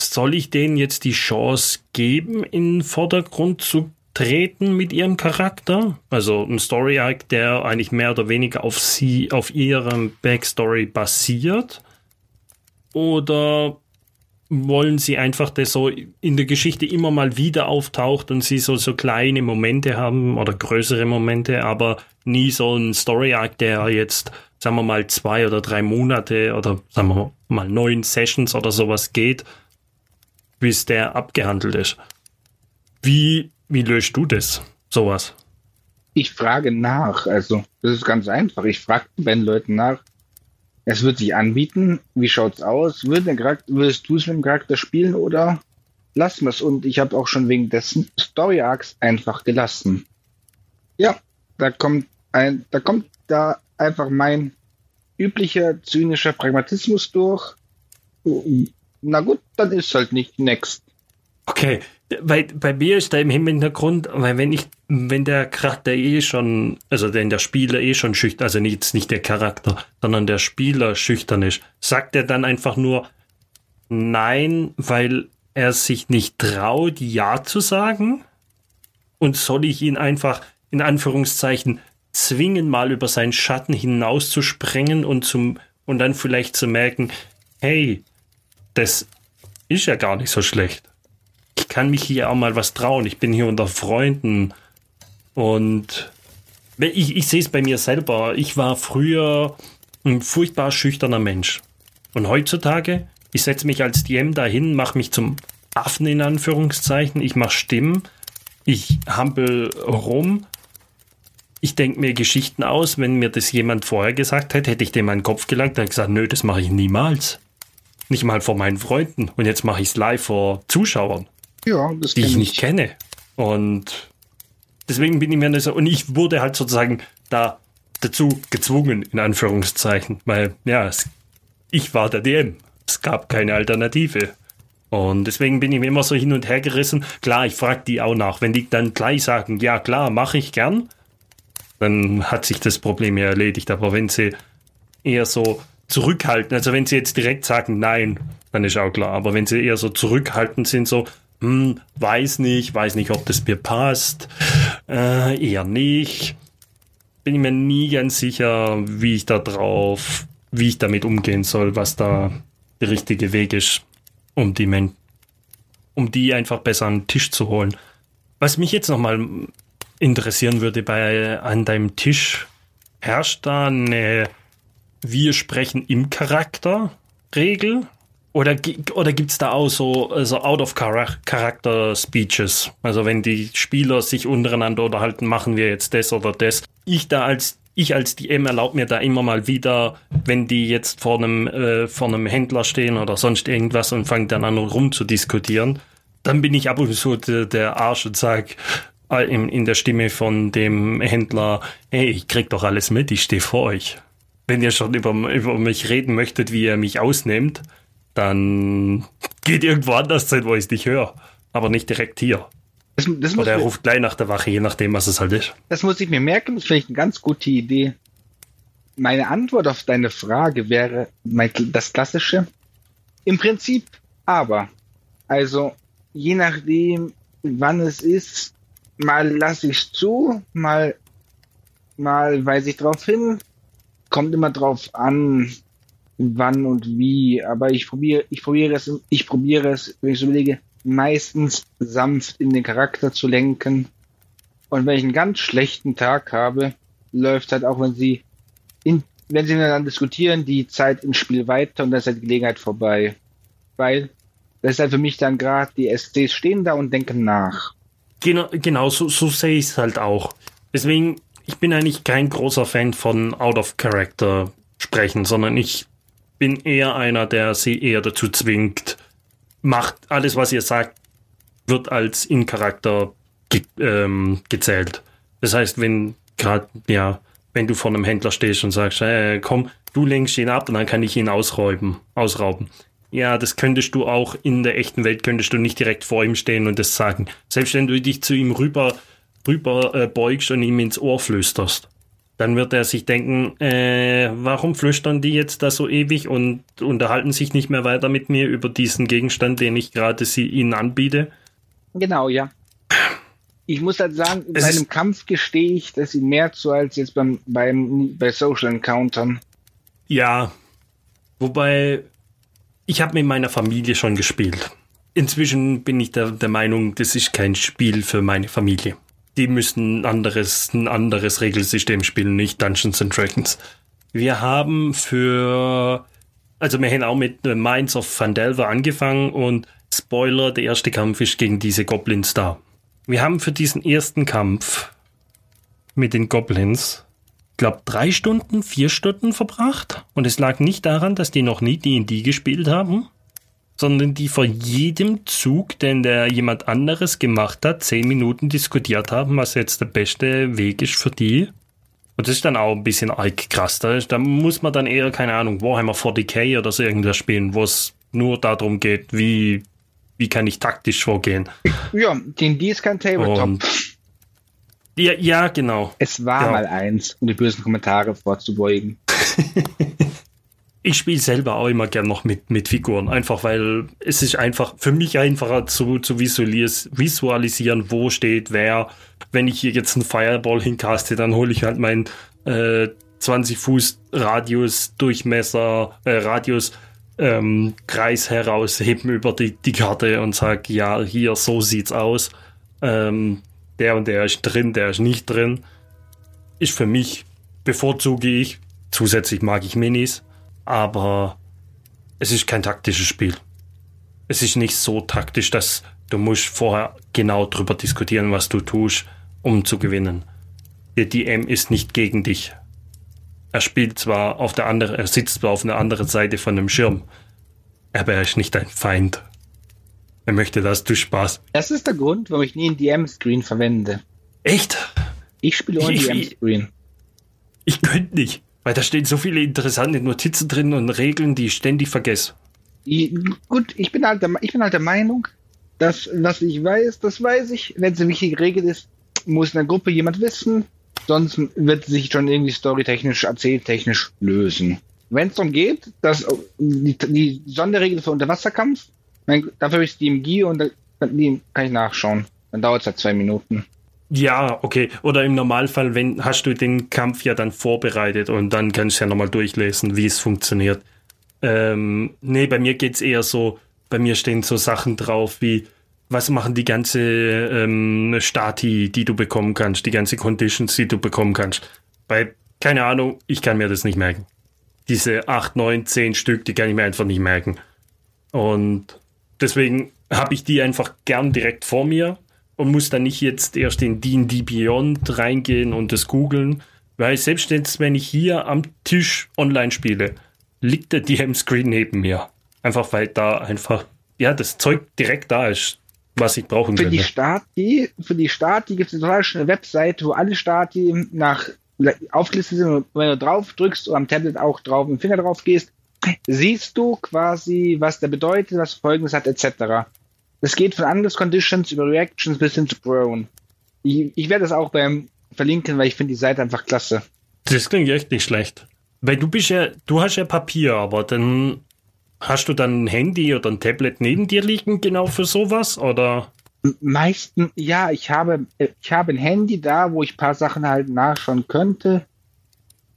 B: Soll ich denen jetzt die Chance geben, in den Vordergrund zu treten mit ihrem Charakter? Also ein Story Arc, der eigentlich mehr oder weniger auf sie, auf ihrem Backstory basiert? Oder wollen sie einfach, dass so in der Geschichte immer mal wieder auftaucht und sie so, so kleine Momente haben oder größere Momente, aber nie so ein Story Arc, der jetzt, sagen wir mal, zwei oder drei Monate oder sagen wir mal neun Sessions oder sowas geht, bis der abgehandelt ist. Wie, wie löst du das, sowas?
A: Ich frage nach, also das ist ganz einfach. Ich frage bei den Leuten nach, es wird sich anbieten. Wie schaut's aus? Wird Charakter, würdest du es mit dem Charakter spielen oder lassen wir es? Und ich habe auch schon wegen dessen Story Arcs einfach gelassen. Ja, da kommt ein, da kommt da einfach mein üblicher zynischer Pragmatismus durch. Na gut, dann ist halt nicht next.
B: Okay, weil bei mir ist da im Hintergrund, weil wenn ich, wenn der Charakter eh schon, also wenn der Spieler eh schon schüchtern, also nicht, nicht der Charakter, sondern der Spieler schüchtern ist, sagt er dann einfach nur nein, weil er sich nicht traut, ja zu sagen? Und soll ich ihn einfach in Anführungszeichen zwingen, mal über seinen Schatten hinauszusprengen und zum, und dann vielleicht zu merken, hey, das ist ja gar nicht so schlecht ich kann mich hier auch mal was trauen. Ich bin hier unter Freunden. Und ich, ich sehe es bei mir selber. Ich war früher ein furchtbar schüchterner Mensch. Und heutzutage, ich setze mich als DM dahin, mache mich zum Affen in Anführungszeichen. Ich mache Stimmen. Ich hampel rum. Ich denke mir Geschichten aus. Wenn mir das jemand vorher gesagt hätte, hätte ich dem meinen Kopf gelangt und gesagt, nö, das mache ich niemals. Nicht mal vor meinen Freunden. Und jetzt mache ich es live vor Zuschauern. Ja, das die ich nicht ich. kenne. Und deswegen bin ich mir nicht so, und ich wurde halt sozusagen da dazu gezwungen, in Anführungszeichen, weil, ja, es, ich war der DM. Es gab keine Alternative. Und deswegen bin ich mir immer so hin und her gerissen. Klar, ich frage die auch nach. Wenn die dann gleich sagen, ja klar, mache ich gern, dann hat sich das Problem ja erledigt. Aber wenn sie eher so zurückhalten, also wenn sie jetzt direkt sagen nein, dann ist auch klar. Aber wenn sie eher so zurückhaltend sind, so, hm, weiß nicht, weiß nicht, ob das mir passt, äh, eher nicht. Bin ich mir nie ganz sicher, wie ich da drauf, wie ich damit umgehen soll, was da der richtige Weg ist, um die Men um die einfach besser an den Tisch zu holen. Was mich jetzt nochmal interessieren würde bei an deinem Tisch, herrscht da eine Wir sprechen im Charakter Regel? Oder, oder gibt es da auch so also Out-of-Character-Speeches? Also wenn die Spieler sich untereinander unterhalten, machen wir jetzt das oder das. Ich da als ich als DM erlaube mir da immer mal wieder, wenn die jetzt vor einem, äh, vor einem Händler stehen oder sonst irgendwas und fangen dann an rumzudiskutieren, dann bin ich ab und zu der, der Arsch und sag äh, in, in der Stimme von dem Händler, hey, ich krieg doch alles mit, ich stehe vor euch. Wenn ihr schon über, über mich reden möchtet, wie ihr mich ausnehmt, dann geht irgendwo anders hin, wo ich es nicht höre. Aber nicht direkt hier. Das, das Oder er ruft gleich nach der Wache, je nachdem, was es halt ist.
A: Das muss ich mir merken, das finde ich eine ganz gute Idee. Meine Antwort auf deine Frage wäre das Klassische. Im Prinzip aber. Also, je nachdem, wann es ist, mal lasse ich es zu, mal, mal weise ich drauf hin. Kommt immer drauf an, wann und wie, aber ich probiere, ich probiere es, ich probiere es, wenn ich so überlege, meistens sanft in den Charakter zu lenken. Und wenn ich einen ganz schlechten Tag habe, läuft halt auch, wenn sie in, wenn sie dann diskutieren, die Zeit im Spiel weiter und dann ist halt die Gelegenheit vorbei. Weil das ist halt für mich dann gerade, die SCs stehen da und denken nach.
B: Genau, genau so, so sehe ich es halt auch. Deswegen, ich bin eigentlich kein großer Fan von Out of Character sprechen, sondern ich bin eher einer, der sie eher dazu zwingt, macht alles, was ihr sagt, wird als In-Charakter ge ähm, gezählt. Das heißt, wenn gerade, ja, wenn du vor einem Händler stehst und sagst, äh, komm, du lenkst ihn ab und dann kann ich ihn ausräuben, ausrauben. Ja, das könntest du auch in der echten Welt, könntest du nicht direkt vor ihm stehen und das sagen. Selbst wenn du dich zu ihm rüber, rüber äh, beugst und ihm ins Ohr flüsterst, dann wird er sich denken, äh, warum flüstern die jetzt da so ewig und unterhalten sich nicht mehr weiter mit mir über diesen Gegenstand, den ich gerade sie ihnen anbiete?
A: Genau, ja. Ich muss halt sagen, es bei einem Kampf gestehe ich, dass sie mehr zu als jetzt beim, beim bei Social Encountern.
B: Ja, wobei ich habe mit meiner Familie schon gespielt. Inzwischen bin ich der, der Meinung, das ist kein Spiel für meine Familie. Die müssen ein anderes, ein anderes Regelsystem spielen, nicht Dungeons and Dragons. Wir haben für, also wir haben auch mit Minds of Fandelver angefangen und Spoiler, der erste Kampf ist gegen diese Goblins da. Wir haben für diesen ersten Kampf mit den Goblins, glaube drei Stunden, vier Stunden verbracht. Und es lag nicht daran, dass die noch nie D&D gespielt haben, sondern die vor jedem Zug, den der jemand anderes gemacht hat, zehn Minuten diskutiert haben, was jetzt der beste Weg ist für die. Und das ist dann auch ein bisschen arg krass. Da, da muss man dann eher, keine Ahnung, Warhammer 40k oder so irgendwas spielen, wo es nur darum geht, wie wie kann ich taktisch vorgehen.
A: Ja, D&D ist kein Tabletop. Und
B: ja, ja, genau.
A: Es war ja. mal eins, um die bösen Kommentare vorzubeugen.
B: ich spiele selber auch immer gern noch mit, mit Figuren, einfach weil es ist einfach für mich einfacher zu, zu visualis visualisieren, wo steht wer. Wenn ich hier jetzt einen Fireball hinkaste, dann hole ich halt meinen äh, 20 Fuß Radius Durchmesser, äh, Radius ähm, Kreis herausheben über die, die Karte und sage, ja, hier, so sieht's aus. Ähm, der und der ist drin, der ist nicht drin. Ist für mich, bevorzuge ich. Zusätzlich mag ich Minis, aber es ist kein taktisches Spiel. Es ist nicht so taktisch, dass du musst vorher genau drüber diskutieren, was du tust, um zu gewinnen. Der DM ist nicht gegen dich er spielt zwar auf der anderen, er sitzt zwar auf einer anderen Seite von dem Schirm, aber er ist nicht dein Feind. Er möchte, dass du Spaß.
A: Das ist der Grund, warum ich nie einen DM-Screen verwende.
B: Echt?
A: Ich spiele ohne DM-Screen.
B: Ich, ich könnte nicht, weil da stehen so viele interessante Notizen drin und Regeln, die ich ständig vergesse.
A: Gut, ich bin, halt der, ich bin halt der Meinung, dass was ich weiß, das weiß ich. Wenn es eine wichtige Regel ist, muss in der Gruppe jemand wissen, sonst wird sich schon irgendwie storytechnisch, erzähltechnisch lösen. Wenn es darum geht, dass die, die Sonderregel für Unterwasserkampf, dafür habe ich DMG und die kann ich nachschauen. Dann dauert es halt zwei Minuten.
B: Ja, okay. Oder im Normalfall, wenn hast du den Kampf ja dann vorbereitet und dann kannst du ja nochmal durchlesen, wie es funktioniert. Ähm, nee, bei mir geht es eher so, bei mir stehen so Sachen drauf wie, was machen die ganze ähm, Stati, die du bekommen kannst, die ganze Conditions, die du bekommen kannst. Bei, keine Ahnung, ich kann mir das nicht merken. Diese 8, 9, 10 Stück, die kann ich mir einfach nicht merken. Und deswegen habe ich die einfach gern direkt vor mir und muss dann nicht jetzt erst in D&D Beyond reingehen und das googeln, weil selbst jetzt, wenn ich hier am Tisch online spiele, liegt der DM-Screen neben mir. Einfach weil da einfach, ja, das Zeug direkt da ist was ich brauchen
A: für Die Stati, für die Stati gibt es eine total schöne Webseite, wo alle Stati nach aufgelistet sind. Und wenn du drauf drückst oder am Tablet auch drauf mit dem Finger drauf gehst, siehst du quasi, was der bedeutet, was Folgendes hat, etc. Es geht von Angles Conditions über Reactions bis hin zu Prone. Ich, ich werde das auch beim verlinken, weil ich finde die Seite einfach klasse.
B: Das klingt echt nicht schlecht. Weil du bist ja, du hast ja Papier, aber dann Hast du dann ein Handy oder ein Tablet neben dir liegen, genau für sowas? Oder?
A: Meisten, ja, ich habe, ich habe ein Handy da, wo ich ein paar Sachen halt nachschauen könnte.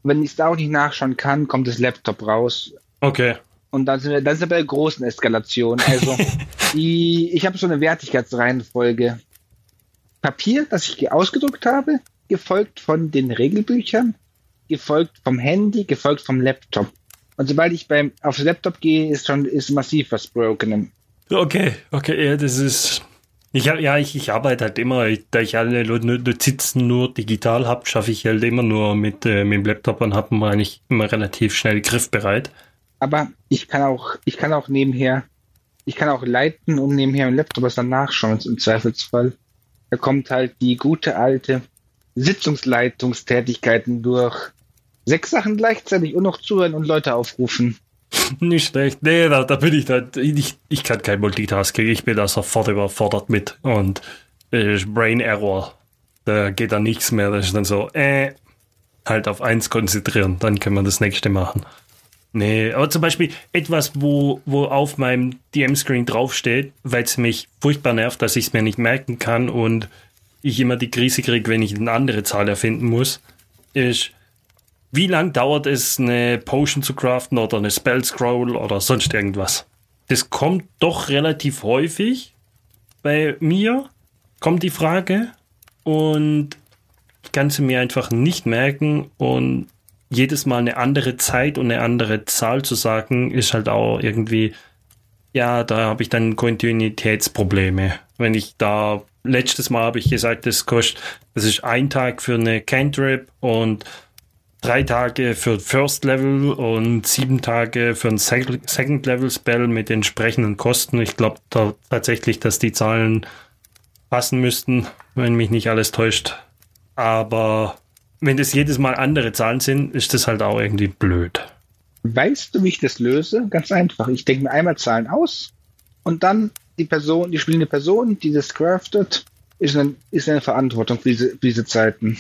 A: Wenn ich es da auch nicht nachschauen kann, kommt das Laptop raus.
B: Okay.
A: Und dann sind wir, dann sind wir bei der großen Eskalation. Also, die, ich habe so eine Wertigkeitsreihenfolge. Papier, das ich ausgedruckt habe, gefolgt von den Regelbüchern, gefolgt vom Handy, gefolgt vom Laptop. Und sobald ich beim aufs Laptop gehe, ist schon ist massiv was broken.
B: Okay, okay, ja, das ist. Ich ja, ich, ich arbeite halt immer, da ich alle Notizen nur digital habe, schaffe ich halt immer nur mit, äh, mit dem Laptop und habe eigentlich immer relativ schnell griffbereit.
A: Aber ich kann auch, ich kann auch nebenher ich kann auch leiten und nebenher im Laptop was dann nachschauen, im Zweifelsfall. Da kommt halt die gute alte Sitzungsleitungstätigkeiten durch. Sechs Sachen gleichzeitig und noch zuhören und Leute aufrufen.
B: Nicht schlecht. Nee, da, da bin ich da. Ich, ich kann kein Multitasking. Ich bin da sofort überfordert mit. Und äh, Brain Error. Da geht dann nichts mehr. Das ist dann so, äh, halt auf eins konzentrieren. Dann können wir das nächste machen. Nee, aber zum Beispiel etwas, wo, wo auf meinem DM-Screen draufsteht, weil es mich furchtbar nervt, dass ich es mir nicht merken kann und ich immer die Krise kriege, wenn ich eine andere Zahl erfinden muss, ist, wie lang dauert es, eine Potion zu craften oder eine Spell Scroll oder sonst irgendwas? Das kommt doch relativ häufig bei mir, kommt die Frage und ich kann sie mir einfach nicht merken und jedes Mal eine andere Zeit und eine andere Zahl zu sagen, ist halt auch irgendwie, ja, da habe ich dann Kontinuitätsprobleme. Wenn ich da, letztes Mal habe ich gesagt, das kostet, das ist ein Tag für eine Cantrip und drei Tage für First Level und sieben Tage für ein Second Level Spell mit entsprechenden Kosten. Ich glaube da tatsächlich, dass die Zahlen passen müssten, wenn mich nicht alles täuscht. Aber wenn das jedes Mal andere Zahlen sind, ist das halt auch irgendwie blöd.
A: Weißt du, wie ich das löse? Ganz einfach. Ich denke mir einmal Zahlen aus und dann die Person, die spielende Person, die das craftet, ist eine, ist eine Verantwortung für diese, für diese Zeiten.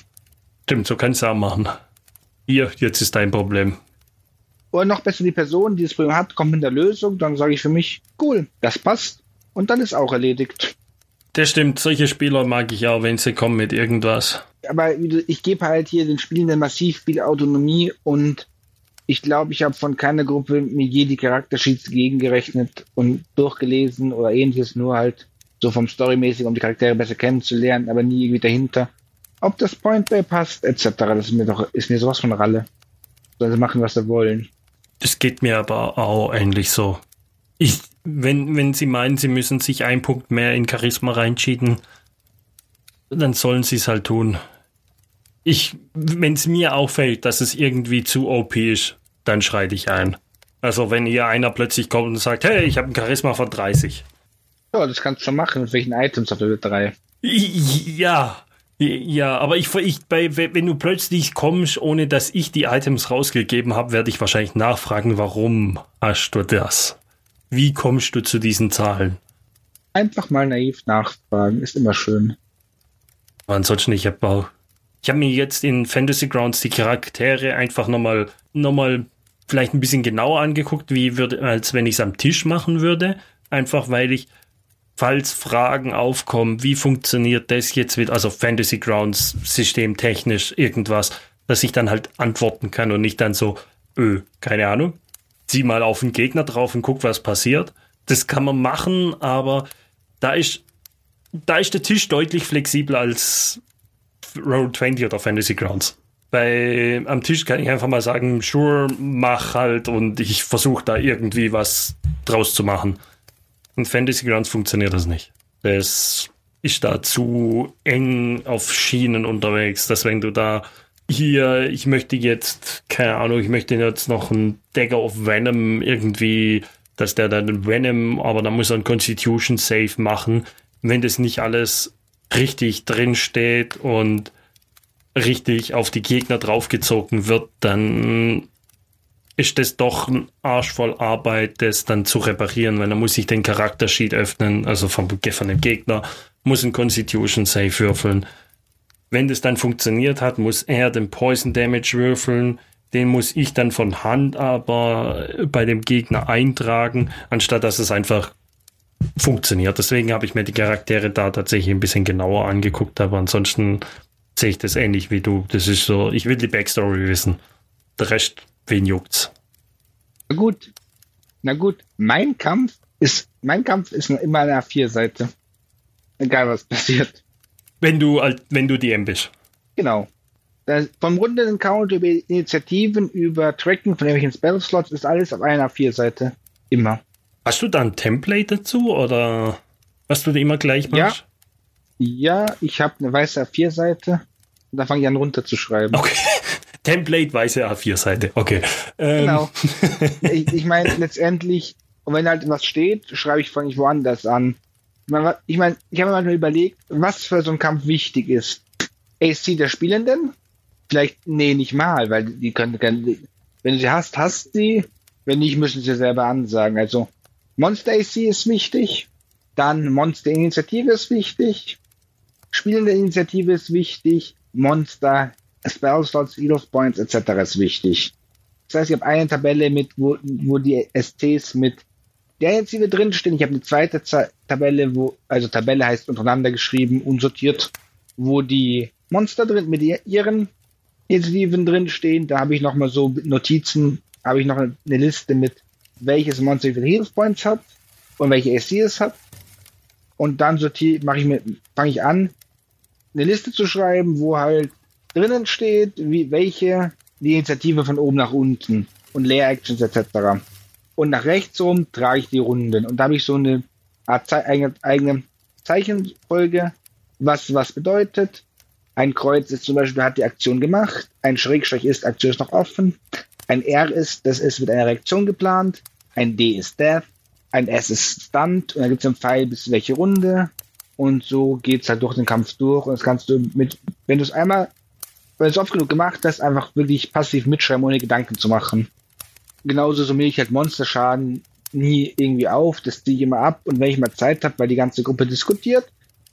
B: Stimmt, so kannst du auch machen. Hier, jetzt ist dein Problem.
A: Oder noch besser, die Person, die das Problem hat, kommt mit der Lösung, dann sage ich für mich, cool, das passt. Und dann ist auch erledigt.
B: Das stimmt, solche Spieler mag ich auch, wenn sie kommen mit irgendwas
A: aber ich gebe halt hier den Spielenden massiv viel Autonomie und ich glaube, ich habe von keiner Gruppe mir je die Charaktersheets gegengerechnet und durchgelesen oder ähnliches, nur halt so vom Storymäßig, um die Charaktere besser kennenzulernen, aber nie irgendwie dahinter. Ob das Point Bay passt, etc., das ist mir doch, ist mir sowas von Ralle. Sollen sie machen, was sie wollen.
B: Das geht mir aber auch ähnlich so. Ich, wenn, wenn sie meinen, sie müssen sich einen Punkt mehr in Charisma reinschieben, dann sollen sie es halt tun. Ich, wenn es mir auffällt, dass es irgendwie zu OP ist, dann schreite ich ein. Also wenn hier einer plötzlich kommt und sagt, hey, ich habe ein Charisma von 30.
A: Ja, das kannst du schon machen. Mit welchen Items auf der 3?
B: Ja, ja, aber ich, ich bei, wenn du plötzlich kommst, ohne dass ich die Items rausgegeben habe, werde ich wahrscheinlich nachfragen, warum hast du das? Wie kommst du zu diesen Zahlen?
A: Einfach mal naiv nachfragen, ist immer schön.
B: Aber ansonsten, ich habe auch, ich habe mir jetzt in Fantasy Grounds die Charaktere einfach nochmal, nochmal vielleicht ein bisschen genauer angeguckt, wie würde, als wenn ich es am Tisch machen würde. Einfach weil ich, falls Fragen aufkommen, wie funktioniert das jetzt wieder, also Fantasy Grounds systemtechnisch irgendwas, dass ich dann halt antworten kann und nicht dann so, öh, keine Ahnung, zieh mal auf den Gegner drauf und guck, was passiert. Das kann man machen, aber da ist da ist der Tisch deutlich flexibler als Roll 20 oder Fantasy Grounds. Bei, am Tisch kann ich einfach mal sagen, sure, mach halt und ich versuche da irgendwie was draus zu machen. In Fantasy Grounds funktioniert das nicht. Das ist da zu eng auf Schienen unterwegs, dass wenn du da hier, ich möchte jetzt, keine Ahnung, ich möchte jetzt noch ein Dagger of Venom irgendwie, dass der dann Venom, aber dann muss er ein Constitution Save machen wenn das nicht alles richtig drin steht und richtig auf die Gegner draufgezogen wird, dann ist das doch ein Arsch voll Arbeit, das dann zu reparieren, weil dann muss ich den Charaktersheet öffnen, also vom, von dem Gegner, muss ein Constitution Save würfeln. Wenn das dann funktioniert hat, muss er den Poison Damage würfeln. Den muss ich dann von Hand aber bei dem Gegner eintragen, anstatt dass es einfach funktioniert. Deswegen habe ich mir die Charaktere da tatsächlich ein bisschen genauer angeguckt, aber ansonsten sehe ich das ähnlich wie du. Das ist so, ich will die Backstory wissen. Der Rest, wen juckt's?
A: Na gut. Na gut, mein Kampf ist, mein Kampf ist immer eine A4-Seite. Egal was passiert.
B: Wenn du, wenn du DM bist.
A: Genau. Das, vom runden Count über Initiativen, über Tracking von irgendwelchen Spell-Slots ist alles auf einer A4-Seite. Immer.
B: Hast du da ein Template dazu oder was du da immer gleich machst?
A: Ja, ja ich habe eine weiße A4-Seite und da fange ich an runterzuschreiben.
B: Okay. Template weiße A4-Seite, okay.
A: Ähm. Genau. ich, ich meine, letztendlich, Und wenn halt was steht, schreibe ich, fange ich woanders an. Ich meine, ich habe mir mal überlegt, was für so ein Kampf wichtig ist. AC der Spielenden? Vielleicht, nee, nicht mal, weil die können, wenn du sie hast, hast sie. Wenn nicht, müssen sie selber ansagen. Also, Monster AC ist wichtig. Dann Monster Initiative ist wichtig. Spielende Initiative ist wichtig. Monster, Spell Slots, Elos Points etc. ist wichtig. Das heißt, ich habe eine Tabelle mit, wo, wo die STs mit der Initiative drinstehen. Ich habe eine zweite Tabelle, wo, also Tabelle heißt untereinander geschrieben, unsortiert, wo die Monster drin mit ihren Initiativen drinstehen. Da habe ich nochmal so Notizen, habe ich noch eine, Liste mit, welches Monster wie viele Heal Points hat und welche AC es hat. Und dann sortiere, mache ich mir, fange ich an, eine Liste zu schreiben, wo halt drinnen steht, wie welche die Initiative von oben nach unten und Leer-Actions etc. Und nach rechts rum trage ich die Runden. Und da habe ich so eine Art Ze eigene, eigene Zeichenfolge, was was bedeutet. Ein Kreuz ist zum Beispiel, hat die Aktion gemacht. Ein Schrägstrich ist, Aktion ist noch offen. Ein R ist, das ist mit einer Reaktion geplant. Ein D ist Death. Ein S ist Stunt. Und dann gibt es einen Pfeil bis welche Runde. Und so geht es halt durch den Kampf durch. Und das kannst du mit, wenn du es einmal wenn du es oft genug gemacht hast, einfach wirklich passiv mitschreiben, ohne Gedanken zu machen. Genauso summiere ich halt Monsterschaden nie irgendwie auf, das ziehe ich immer ab und wenn ich mal Zeit habe, weil die ganze Gruppe diskutiert,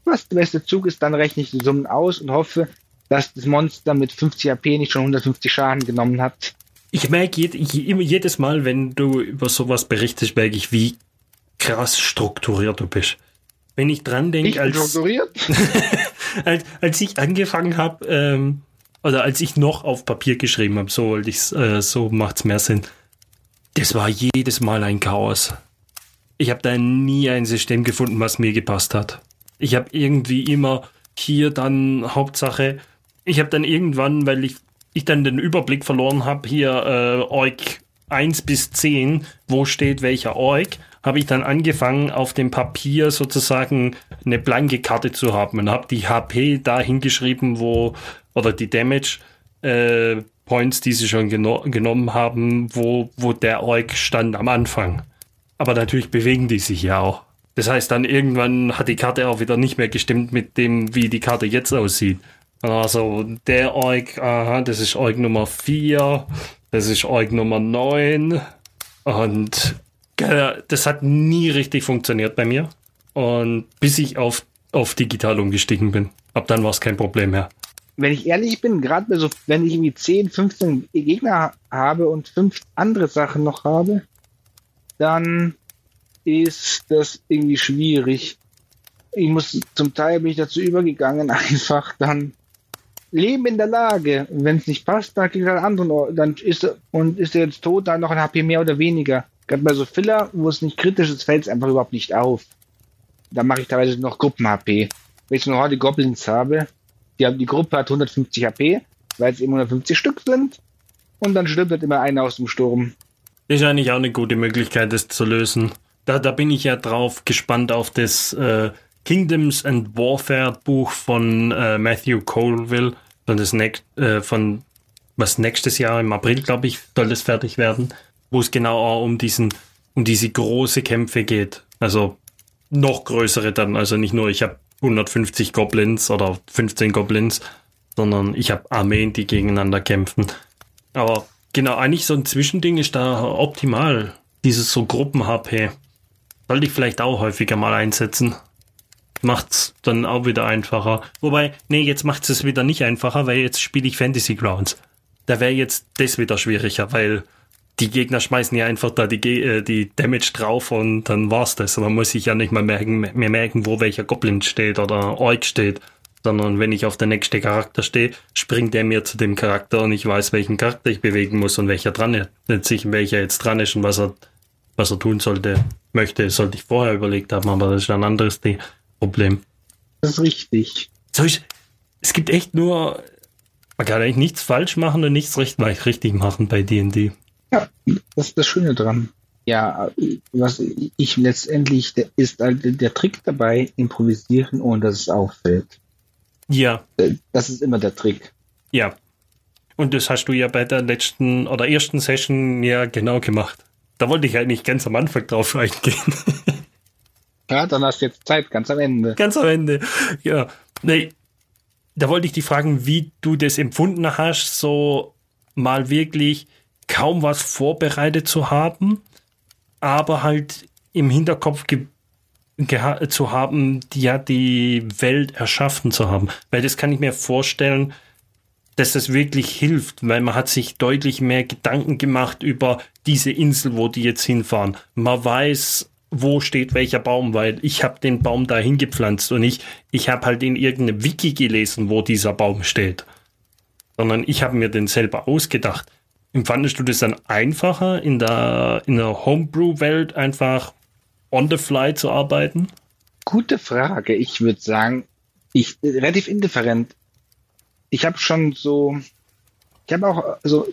A: was der beste Zug ist, dann rechne ich die Summen aus und hoffe, dass das Monster mit 50 AP nicht schon 150 Schaden genommen hat.
B: Ich merke jedes Mal, wenn du über sowas berichtest, merke ich, wie krass strukturiert du bist. Wenn ich dran denke, als, als, als ich angefangen habe, ähm, oder als ich noch auf Papier geschrieben habe, so, äh, so macht's mehr Sinn. Das war jedes Mal ein Chaos. Ich habe da nie ein System gefunden, was mir gepasst hat. Ich habe irgendwie immer hier dann Hauptsache. Ich habe dann irgendwann, weil ich, ich dann den Überblick verloren habe, hier äh, Org 1 bis 10, wo steht welcher Org, habe ich dann angefangen, auf dem Papier sozusagen eine blanke Karte zu haben und habe die HP da hingeschrieben, wo oder die Damage äh, Points, die sie schon geno genommen haben, wo, wo der Org stand am Anfang. Aber natürlich bewegen die sich ja auch. Das heißt, dann irgendwann hat die Karte auch wieder nicht mehr gestimmt mit dem, wie die Karte jetzt aussieht. Also der Org, aha, das ist Org Nummer 4, das ist Org Nummer 9 und das hat nie richtig funktioniert bei mir. Und bis ich auf, auf digital umgestiegen bin. Ab dann war es kein Problem mehr
A: wenn ich ehrlich bin, gerade so, wenn ich irgendwie 10, 15 Gegner habe und fünf andere Sachen noch habe, dann ist das irgendwie schwierig. Ich muss, zum Teil bin ich dazu übergegangen, einfach dann Leben in der Lage. Wenn es nicht passt, dann kriegt er einen anderen, dann ist er, und ist er jetzt tot, dann noch ein HP mehr oder weniger. Gerade bei so Filler, wo es nicht kritisch ist, fällt es einfach überhaupt nicht auf. Da mache ich teilweise noch Gruppen-HP. Wenn ich nur heute Goblins habe, die, haben, die Gruppe hat 150 HP, weil es eben 150 Stück sind. Und dann stirbt halt immer einer aus dem Sturm.
B: Ist eigentlich auch eine gute Möglichkeit, das zu lösen. Da, da bin ich ja drauf gespannt auf das äh, Kingdoms and Warfare Buch von äh, Matthew Colville, von, das äh, von was nächstes Jahr im April, glaube ich, soll das fertig werden, wo es genau auch um diesen, um diese große Kämpfe geht. Also noch größere dann, also nicht nur, ich habe 150 Goblins oder 15 Goblins, sondern ich habe Armeen, die gegeneinander kämpfen. Aber genau, eigentlich so ein Zwischending ist da optimal. Dieses so Gruppen-HP. Sollte ich vielleicht auch häufiger mal einsetzen. Macht's dann auch wieder einfacher. Wobei, nee, jetzt macht's es wieder nicht einfacher, weil jetzt spiele ich Fantasy Grounds. Da wäre jetzt das wieder schwieriger, weil die Gegner schmeißen ja einfach da die, äh, die Damage drauf und dann war's das. Und dann muss ich ja nicht mal merken, mehr merken, wo welcher Goblin steht oder Ork steht. Sondern wenn ich auf der nächste Charakter stehe, springt der mir zu dem Charakter und ich weiß, welchen Charakter ich bewegen muss und welcher dran ist. Sicher, welcher jetzt dran ist und was er, was er tun sollte, möchte, sollte ich vorher überlegt haben, aber das ist ein anderes Problem.
A: Das ist richtig.
B: So ist, es gibt echt nur, man kann eigentlich nichts falsch machen und nichts recht, richtig machen bei D&D.
A: Ja, das ist das Schöne dran. Ja, was ich letztendlich, ist halt der Trick dabei, improvisieren, ohne dass es auffällt.
B: Ja.
A: Das ist immer der Trick.
B: Ja. Und das hast du ja bei der letzten oder ersten Session ja genau gemacht. Da wollte ich eigentlich ganz am Anfang drauf eingehen.
A: Ja, dann hast du jetzt Zeit, ganz am Ende.
B: Ganz am Ende. Ja. Nee, da wollte ich dich fragen, wie du das empfunden hast, so mal wirklich kaum was vorbereitet zu haben, aber halt im Hinterkopf zu haben, die ja die Welt erschaffen zu haben. Weil das kann ich mir vorstellen, dass das wirklich hilft, weil man hat sich deutlich mehr Gedanken gemacht über diese Insel, wo die jetzt hinfahren. Man weiß, wo steht welcher Baum, weil ich habe den Baum da hingepflanzt und ich, ich habe halt in irgendeinem Wiki gelesen, wo dieser Baum steht. Sondern ich habe mir den selber ausgedacht. Empfandest du das dann einfacher, in der, in der Homebrew-Welt einfach on the fly zu arbeiten?
A: Gute Frage. Ich würde sagen, ich relativ indifferent ich habe schon so, ich habe auch, also,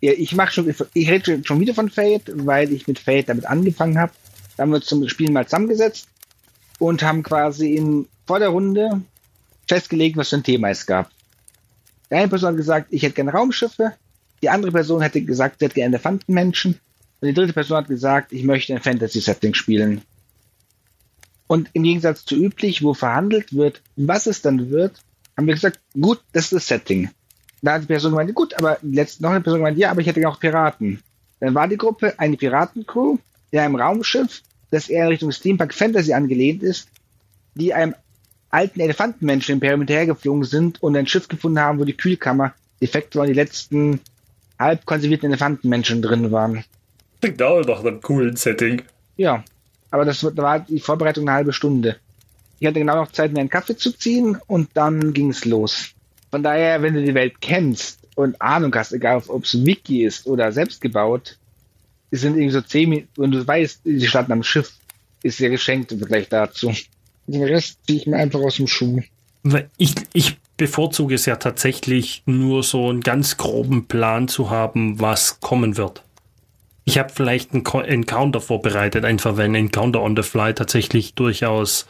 A: ich mache schon, ich rede schon wieder von Fate, weil ich mit Fate damit angefangen habe. Da haben wir zum Spielen mal zusammengesetzt und haben quasi in, vor der Runde festgelegt, was für ein Thema es gab. Die eine Person hat gesagt, ich hätte gerne Raumschiffe. Die andere Person hätte gesagt, sie hätte gerne Elefantenmenschen. Und die dritte Person hat gesagt, ich möchte ein Fantasy-Setting spielen. Und im Gegensatz zu üblich, wo verhandelt wird, was es dann wird, haben wir gesagt, gut, das ist das Setting. Da hat die Person gemeint, gut, aber letzte noch eine Person gemeint, ja, aber ich hätte auch Piraten. Dann war die Gruppe eine Piratencrew in einem Raumschiff, das eher in Richtung Steampunk Fantasy angelehnt ist, die einem alten Elefantenmenschen Imperium hinterhergeflogen sind und ein Schiff gefunden haben, wo die Kühlkammer defekt war und die letzten halb konservierten Elefantenmenschen drin waren.
B: Klingt auch nach einem coolen Setting.
A: Ja, aber das war die Vorbereitung eine halbe Stunde. Ich hatte genau noch Zeit, mir einen Kaffee zu ziehen und dann ging es los. Von daher, wenn du die Welt kennst und Ahnung hast, egal ob es Wiki ist oder selbst gebaut, es sind irgendwie so zehn Minuten, und du weißt, die starten am Schiff, ist sehr geschenkt im Vergleich dazu. Den Rest ziehe ich mir einfach aus dem Schuh.
B: Ich, ich bevorzuge es ja tatsächlich nur so einen ganz groben Plan zu haben, was kommen wird. Ich habe vielleicht einen Encounter vorbereitet, einfach wenn Encounter on the fly tatsächlich durchaus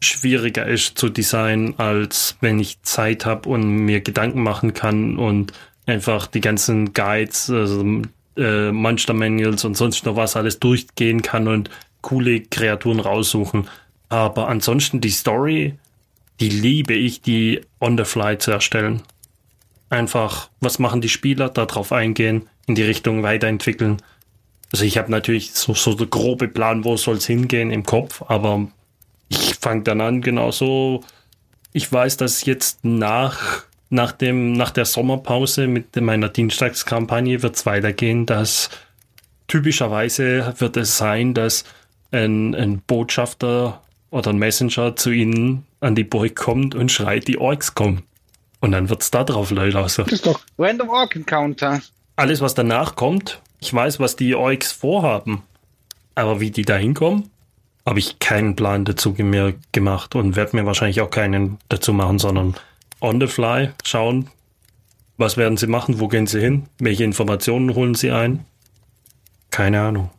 B: schwieriger ist zu designen, als wenn ich Zeit habe und mir Gedanken machen kann und einfach die ganzen Guides, also, äh, Monster Manuals und sonst noch was alles durchgehen kann und coole Kreaturen raussuchen. Aber ansonsten die Story, die liebe ich, die on the fly zu erstellen. Einfach, was machen die Spieler, darauf eingehen, in die Richtung weiterentwickeln. Also ich habe natürlich so, so der grobe Plan, wo soll es hingehen im Kopf, aber ich fange dann an, genauso. Ich weiß, dass jetzt nach, nach, dem, nach der Sommerpause mit meiner Dienstagskampagne wird es weitergehen, dass typischerweise wird es sein, dass ein, ein Botschafter oder ein Messenger zu ihnen an die Burg kommt und schreit, die Orks kommen. Und dann wird es da drauf laufen.
A: Das ist doch Random Orc Encounter.
B: Alles, was danach kommt, ich weiß, was die Orks vorhaben. Aber wie die da hinkommen, habe ich keinen Plan dazu mir gemacht und werde mir wahrscheinlich auch keinen dazu machen, sondern on the fly schauen, was werden sie machen, wo gehen sie hin, welche Informationen holen sie ein. Keine Ahnung.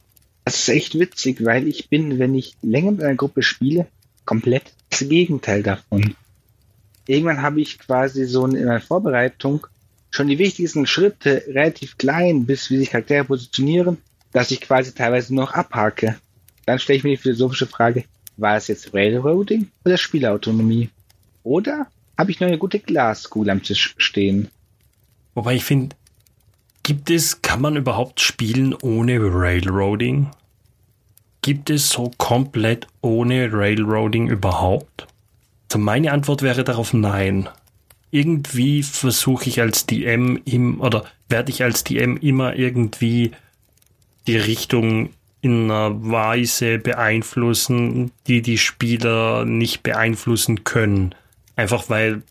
A: Das ist echt witzig, weil ich bin, wenn ich länger mit einer Gruppe spiele, komplett das Gegenteil davon. Irgendwann habe ich quasi so in einer Vorbereitung schon die wichtigsten Schritte relativ klein, bis wie sich Charaktere positionieren, dass ich quasi teilweise noch abhake. Dann stelle ich mir die philosophische Frage, war es jetzt Railroading oder Spielautonomie? Oder habe ich noch eine gute Glaskugel am Tisch stehen?
B: Wobei ich finde, gibt es, kann man überhaupt spielen ohne Railroading? Gibt es so komplett ohne Railroading überhaupt? Also meine Antwort wäre darauf nein. Irgendwie versuche ich als DM im, oder werde ich als DM immer irgendwie die Richtung in einer Weise beeinflussen, die die Spieler nicht beeinflussen können. Einfach weil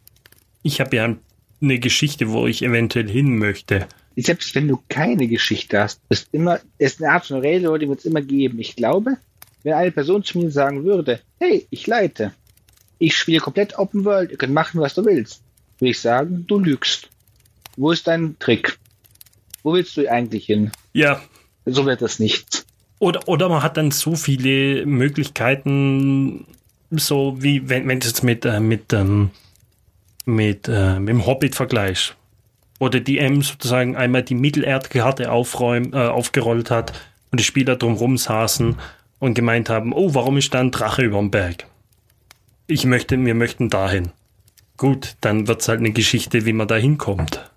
B: ich habe ja eine Geschichte, wo ich eventuell hin möchte.
A: Selbst wenn du keine Geschichte hast, ist immer, ist eine Art von Railroad, die wird es immer geben. Ich glaube, wenn eine Person zu mir sagen würde, hey, ich leite, ich spiele komplett Open World, ihr könnt machen, was du willst, würde ich sagen, du lügst. Wo ist dein Trick? Wo willst du eigentlich hin?
B: Ja.
A: So wird das nichts.
B: Oder, oder man hat dann so viele Möglichkeiten, so wie wenn, wenn du jetzt mit, äh, mit, ähm, mit, äh, mit dem Hobbit vergleichst. Wo der DM sozusagen einmal die Mittelerdkarte aufräum, äh, aufgerollt hat und die Spieler drumherum saßen und gemeint haben, oh, warum ist da ein Drache über dem Berg? Ich möchte, wir möchten dahin. Gut, dann wird's halt eine Geschichte, wie man da hinkommt.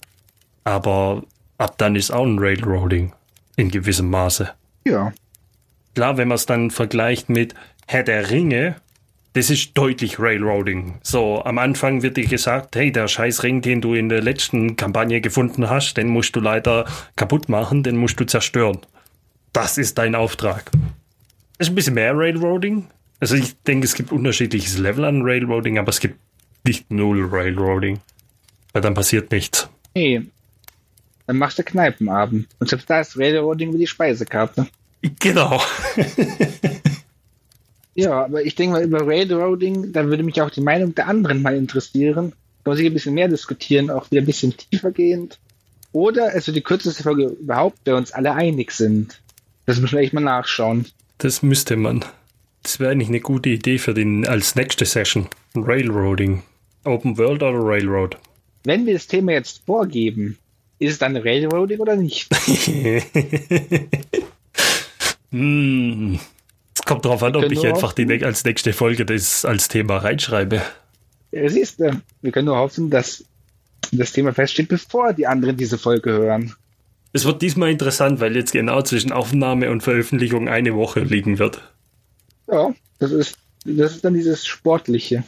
B: Aber ab dann ist auch ein Railroading. In gewissem Maße.
A: Ja.
B: Klar, wenn man es dann vergleicht mit Herr der Ringe, das ist deutlich Railroading. So, am Anfang wird dir gesagt, hey, der scheiß Ring, den du in der letzten Kampagne gefunden hast, den musst du leider kaputt machen, den musst du zerstören. Das ist dein Auftrag. Das ist ein bisschen mehr Railroading. Also ich denke, es gibt unterschiedliches Level an Railroading, aber es gibt nicht null Railroading. Weil dann passiert nichts.
A: Nee. Dann machst du Kneipenabend. Und selbst da ist Railroading wie die Speisekarte.
B: Genau.
A: Ja, aber ich denke mal über Railroading, da würde mich auch die Meinung der anderen mal interessieren. Da muss ich ein bisschen mehr diskutieren, auch wieder ein bisschen tiefergehend. Oder es wird die kürzeste Folge überhaupt, bei uns alle einig sind. Das müssen wir echt mal nachschauen.
B: Das müsste man. Das wäre eigentlich eine gute Idee für den als nächste Session. Railroading. Open World oder Railroad?
A: Wenn wir das Thema jetzt vorgeben, ist es dann Railroading oder nicht?
B: hm. Kommt darauf an, ob ich einfach die, als nächste Folge das als Thema reinschreibe.
A: Ja, siehst du, wir können nur hoffen, dass das Thema feststeht, bevor die anderen diese Folge hören.
B: Es wird diesmal interessant, weil jetzt genau zwischen Aufnahme und Veröffentlichung eine Woche liegen wird.
A: Ja, das ist, das ist dann dieses Sportliche.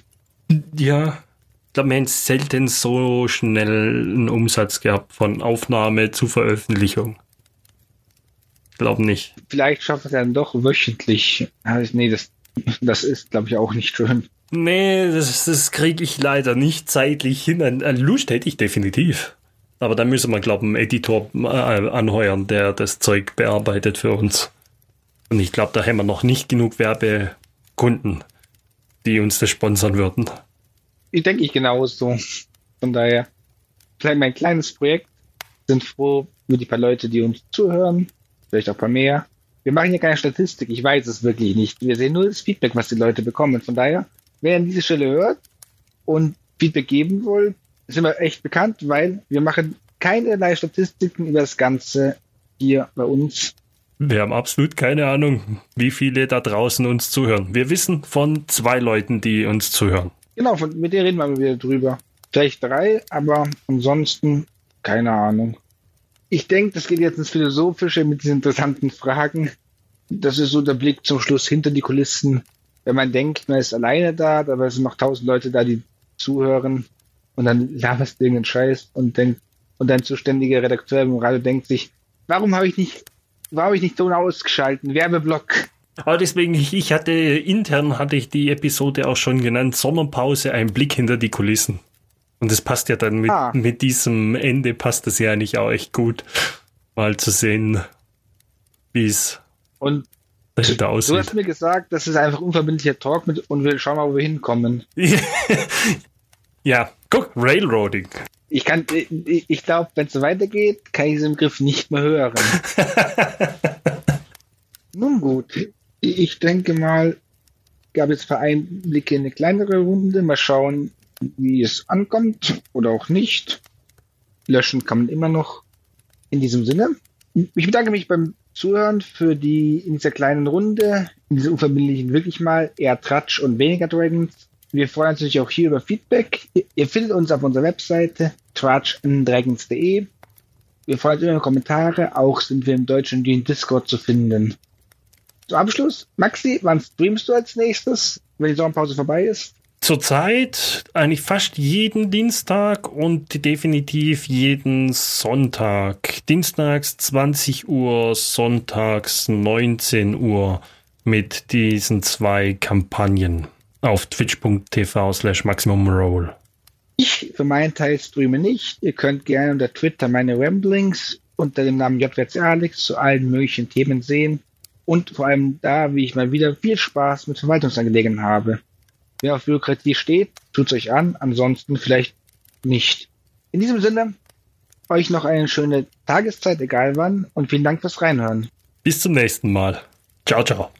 B: Ja, ich glaube, wir haben selten so schnell einen Umsatz gehabt von Aufnahme zu Veröffentlichung. Glaube nicht.
A: Vielleicht schafft es dann doch wöchentlich. Also, nee, das, das ist, glaube ich, auch nicht schön.
B: Nee, das, das kriege ich leider nicht zeitlich hin. An, an Lust hätte ich definitiv. Aber da müssen wir, glaube ich, einen Editor äh, anheuern, der das Zeug bearbeitet für uns. Und ich glaube, da haben wir noch nicht genug Werbekunden, die uns das sponsern würden.
A: Ich denke ich genauso. Von daher, vielleicht mein kleines Projekt. Sind froh über die paar Leute, die uns zuhören vielleicht auch ein paar mehr. Wir machen hier keine Statistik, ich weiß es wirklich nicht. Wir sehen nur das Feedback, was die Leute bekommen. Von daher, wer an diese Stelle hört und Feedback geben will, sind wir echt bekannt, weil wir machen keinerlei Statistiken über das Ganze hier bei uns.
B: Wir haben absolut keine Ahnung, wie viele da draußen uns zuhören. Wir wissen von zwei Leuten, die uns zuhören.
A: Genau, von, mit denen reden wir wieder drüber. Vielleicht drei, aber ansonsten keine Ahnung ich denke, das geht jetzt ins Philosophische mit diesen interessanten Fragen. Das ist so der Blick zum Schluss hinter die Kulissen. Wenn man denkt, man ist alleine da, aber es sind noch tausend Leute da, die zuhören und dann laberst du irgendeinen Scheiß und denkt, und dein zuständiger Redakteur im Radio denkt sich, warum habe ich nicht, warum habe ich nicht so ausgeschalten? Werbeblock.
B: Aber deswegen, ich hatte, intern hatte ich die Episode auch schon genannt, Sommerpause, ein Blick hinter die Kulissen. Und das passt ja dann mit, ah. mit diesem Ende, passt das ja eigentlich auch echt gut, mal zu sehen, wie es
A: da aussieht. Du hast mir gesagt, das ist einfach unverbindlicher Talk mit und wir schauen mal, wo wir hinkommen.
B: ja, guck, Railroading.
A: Ich kann, ich, ich glaube, wenn es so weitergeht, kann ich diesen Griff nicht mehr hören. Nun gut, ich denke mal, gab jetzt für Einblicke in eine kleinere Runde. Mal schauen, wie es ankommt oder auch nicht. Löschen kann man immer noch. In diesem Sinne. Ich bedanke mich beim Zuhören für die in dieser kleinen Runde, in dieser unverbindlichen wirklich mal eher Tratsch und weniger Dragons. Wir freuen uns natürlich auch hier über Feedback. Ihr findet uns auf unserer Webseite tratschanddragons.de. Wir freuen uns über Kommentare. Auch sind wir im deutschen Discord zu finden. Zum Abschluss, Maxi, wann streamst du als nächstes, wenn die Sommerpause vorbei ist?
B: Zurzeit eigentlich fast jeden Dienstag und definitiv jeden Sonntag. Dienstags 20 Uhr, sonntags 19 Uhr mit diesen zwei Kampagnen auf twitch.tv slash maximumroll.
A: Ich für meinen Teil streame nicht. Ihr könnt gerne unter Twitter meine Ramblings unter dem Namen JWC Alex zu allen möglichen Themen sehen und vor allem da, wie ich mal wieder viel Spaß mit Verwaltungsangelegenheiten habe. Wer auf Bürokratie steht, tut es euch an, ansonsten vielleicht nicht. In diesem Sinne, euch noch eine schöne Tageszeit, egal wann, und vielen Dank fürs Reinhören.
B: Bis zum nächsten Mal. Ciao, ciao.